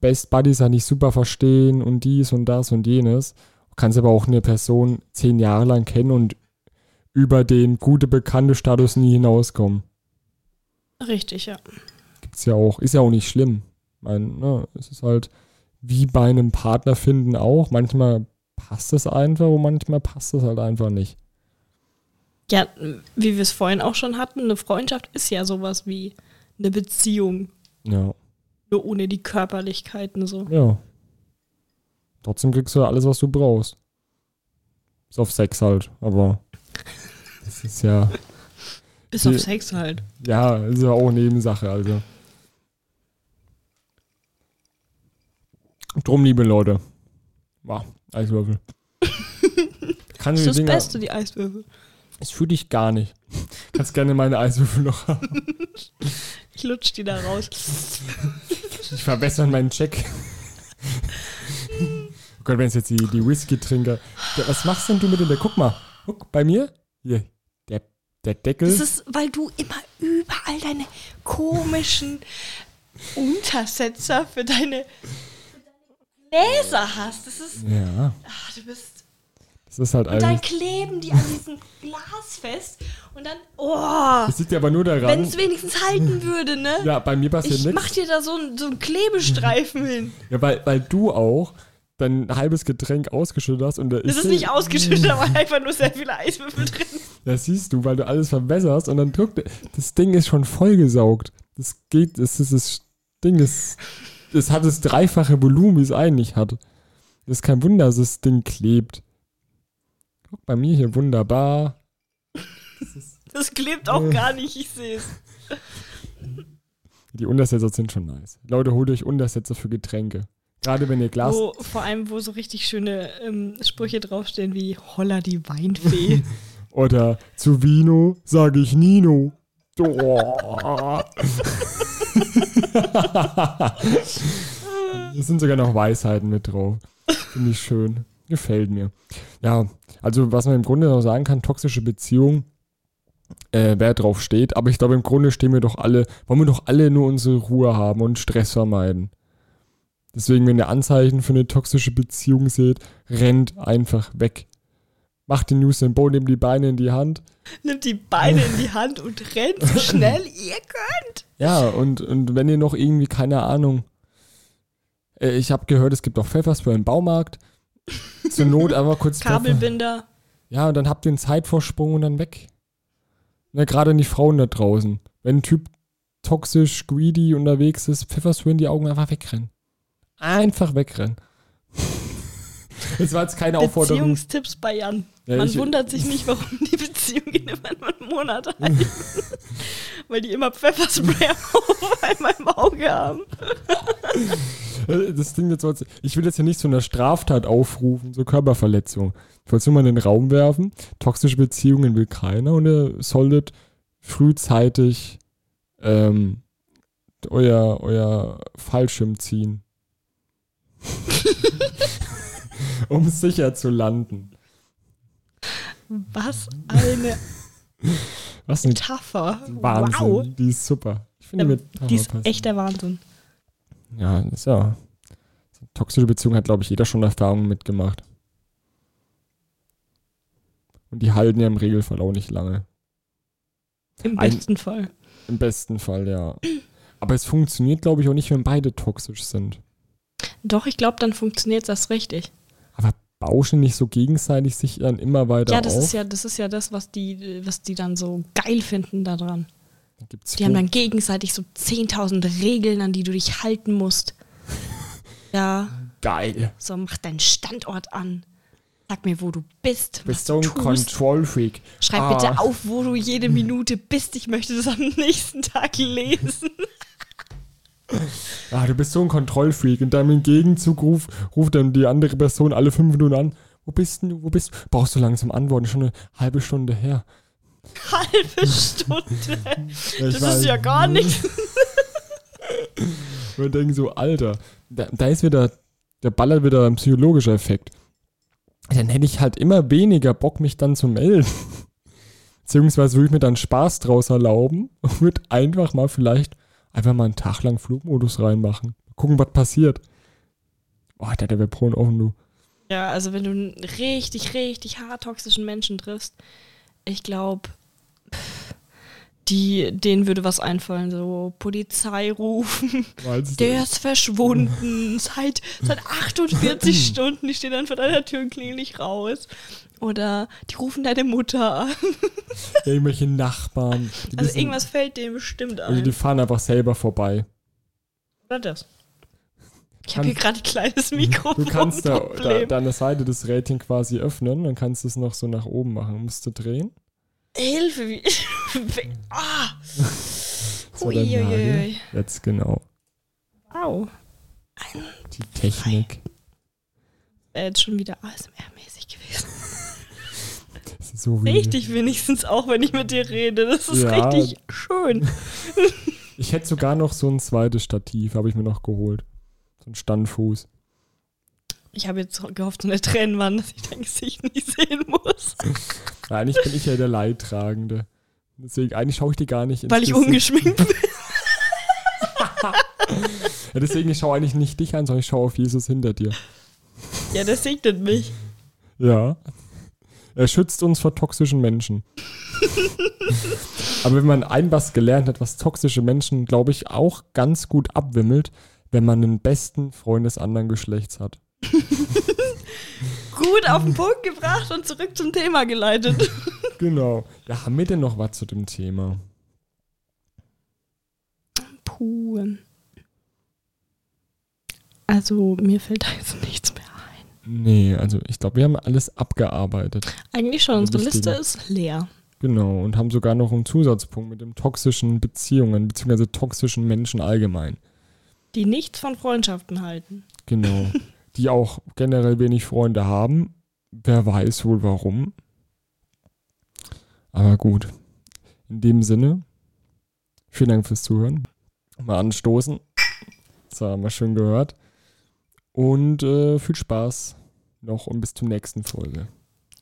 Best Buddies eigentlich super verstehen und dies und das und jenes. Du kannst aber auch eine Person zehn Jahre lang kennen und über den gute bekannte Status nie hinauskommen. Richtig, ja. Gibt's ja auch, ist ja auch nicht schlimm. Ich mein, ne, es ist halt wie bei einem Partner finden auch. Manchmal passt es einfach und manchmal passt es halt einfach nicht. Ja, wie wir es vorhin auch schon hatten, eine Freundschaft ist ja sowas wie eine Beziehung, Ja. nur ohne die Körperlichkeiten so. Ja. Trotzdem kriegst du alles, was du brauchst. Bis auf Sex halt, aber *laughs* das ist ja, Bis auf Sex halt. ja, ist ja auch Nebensache, also. Drum, liebe Leute. Wow, Eiswürfel. *laughs* Kann Das ist das Dinger- Beste, die Eiswürfel. Das fühle ich gar nicht. Kannst gerne meine Eiswürfel noch haben. *laughs* Ich lutsch die da raus. Ich verbessere meinen Check. Oh Gott, wenn es jetzt die, die Whisky-Trinker. Was machst denn du mit dem? Guck mal. Guck, bei mir. Hier. Der, der Deckel. Das ist, weil du immer überall deine komischen Untersetzer für deine Gläser hast. Das ist. ja, Ach, du bist. das ist halt Und dann kleben die an diesem Glas fest. Und dann. Oh! Das liegt ja aber nur Wenn daran. es wenigstens halten würde, ne? Ja, bei mir passiert Ich mach nichts. dir da so einen, so einen Klebestreifen hin. Ja, weil, weil du auch dein halbes Getränk ausgeschüttet hast und da Das ist nicht ausgeschüttet, waren einfach nur sehr viele Eiswürfel drin. Das siehst du, weil du alles verbesserst und dann guck, das Ding ist schon vollgesaugt. Das geht, das, ist das Ding ist, es hat das dreifache Volumen, wie es eigentlich hat. Das ist kein Wunder, dass das Ding klebt. Guck bei mir hier wunderbar. Das klebt auch gar nicht, ich sehe es. Die Untersetzer sind schon nice. Leute, holt euch Untersetzer für Getränke. Gerade wenn ihr Glas. Wo, vor allem, wo so richtig schöne ähm, Sprüche draufstehen wie Holla die Weinfee. *laughs* Oder zu Vino sage ich Nino. *laughs* Oh. *laughs* *laughs* Es sind sogar noch Weisheiten mit drauf. Finde ich schön. Gefällt mir. Ja, also was man im Grunde noch sagen kann, toxische Beziehung äh, wer drauf steht. Aber ich glaube, im Grunde stehen wir doch alle, wollen wir doch alle nur unsere Ruhe haben und Stress vermeiden. Deswegen, wenn ihr Anzeichen für eine toxische Beziehung seht, rennt einfach weg. Macht den News Bo, nehmt die Beine in die Hand. Nimmt die Beine in die Hand und rennt so *laughs* schnell ihr könnt. Ja, und, und wenn ihr noch irgendwie, keine Ahnung, äh, ich habe gehört, es gibt auch Pfefferspray im Baumarkt. Zur Not einfach kurz *laughs* Kabelbinder. Ja, und dann habt ihr einen Zeitvorsprung und dann weg. Na, gerade an die Frauen da draußen. Wenn ein Typ toxisch, greedy unterwegs ist, Pfefferspray in die Augen einfach wegrennen. Einfach wegrennen. Das war jetzt keine Aufforderung. Beziehungstipps bei Jan. Ja, Man wundert sich *laughs* nicht, warum die Beziehungen immer einen Monat halten. *laughs* Weil die immer Pfefferspray auf einmal im Auge haben. Äh, Das Ding jetzt, ich will jetzt ja nicht zu einer Straftat aufrufen, so Körperverletzung. Ich wollte es nur mal in den Raum werfen. Toxische Beziehungen will keiner und ihr solltet frühzeitig ähm, euer, euer Fallschirm ziehen. *laughs* *laughs* um sicher zu landen. Was eine *laughs* Was ein Metapher. Wahnsinn. Wow. Die ist super. Ich finde, Ähm, Metapher Die ist echt der Wahnsinn. Ja, ist ja. Toxische Beziehung hat, glaube ich, jeder schon Erfahrungen mitgemacht. Und die halten ja im Regelfall auch nicht lange. Im Ein- besten Fall. Im besten Fall, ja. Aber es funktioniert, glaube ich, auch nicht, wenn beide toxisch sind. Doch, ich glaube, dann funktioniert das richtig. Bauschen nicht so gegenseitig sich dann immer weiter Ja, das auf. ist ja, das ist ja das, was die, was die dann so geil finden daran. Da gibt's Die haben dann gegenseitig so 10.000 Regeln, an die du dich halten musst. *laughs* Ja, geil. so mach deinen Standort an. Sag mir, wo du bist. Du bist so ein. Control-Freak. Schreib Ah. bitte auf, wo du jede Minute bist. Ich möchte das am *laughs* nächsten Tag lesen. Ah, du bist so ein Kontrollfreak. Und dann im Gegenzug ruf, ruft dann die andere Person alle fünf Minuten an. Wo bist denn du? Wo bist du? Brauchst du langsam antworten? Schon eine halbe Stunde her. Halbe Stunde. *laughs* Das weiß. ist ja gar nichts. *laughs* Und wir denken so, Alter, da, da ist wieder, der ballert wieder ein psychologischer Effekt. Dann hätte ich halt immer weniger Bock, mich dann zu melden. *laughs* Beziehungsweise würde ich mir dann Spaß draus erlauben und würde einfach mal vielleicht einfach mal einen Tag lang Flugmodus reinmachen. Gucken, was passiert. Oh, der wäre pro und offen, du. Ja, also wenn du einen richtig, richtig hart toxischen Menschen triffst, ich glaube, die, denen würde was einfallen, so Polizei rufen, der ist verschwunden, seit, seit 48 Stunden, die stehen dann vor deiner Tür und klingen nicht raus. Oder die rufen deine Mutter an. *laughs* Irgendwelche Nachbarn. Die Also wissen- irgendwas fällt dem bestimmt Also die ein. fahren einfach selber vorbei. Oder das. Ich habe hier gerade ein kleines Du Mikrofon. kannst da, da, deine Seite des Rating quasi öffnen, dann kannst du es noch so nach oben machen. Musst du drehen. Hilfe, wie. *laughs* ah! Uiuiui. Jetzt genau. Wow. Die Technik. Wäre jetzt schon wieder ASMR-mäßig gewesen. So wie, Richtig wenigstens auch, wenn ich mit dir rede. Das ist Ja. richtig schön. *laughs* Ich hätte sogar noch so ein zweites Stativ, habe ich mir noch geholt. So ein Standfuß. Ich habe jetzt gehofft, so eine Tränenwand, dass ich dein Gesicht nicht sehen muss. Eigentlich bin ich ja der Leidtragende. Deswegen, eigentlich schaue ich dir gar nicht ins Weil ich Gesicht. ungeschminkt bin. *laughs* Ja, deswegen, ich schaue eigentlich nicht dich an, sondern ich schaue auf Jesus hinter dir. Ja, der segnet mich. Ja. Er schützt uns vor toxischen Menschen. Aber wenn man ein was gelernt hat, was toxische Menschen, glaube ich, auch ganz gut abwimmelt, wenn man einen besten Freund des anderen Geschlechts hat. Gut auf den Punkt gebracht und zurück zum Thema geleitet. Genau. Ja, haben wir denn noch was zu dem Thema? Puh. Also, mir fällt da jetzt nichts. Nee, also ich glaube, wir haben alles abgearbeitet. Eigentlich schon, unsere. Liste ist leer. Genau. Und haben sogar noch einen Zusatzpunkt mit dem toxischen Beziehungen, beziehungsweise toxischen Menschen allgemein. Die nichts von Freundschaften halten. Genau. *laughs* Die auch generell wenig Freunde haben. Wer weiß wohl warum. Aber gut. In dem Sinne, vielen Dank fürs Zuhören. Mal anstoßen. Das haben wir schön gehört. Und äh, viel Spaß noch und bis zur nächsten Folge.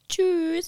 Tschüss.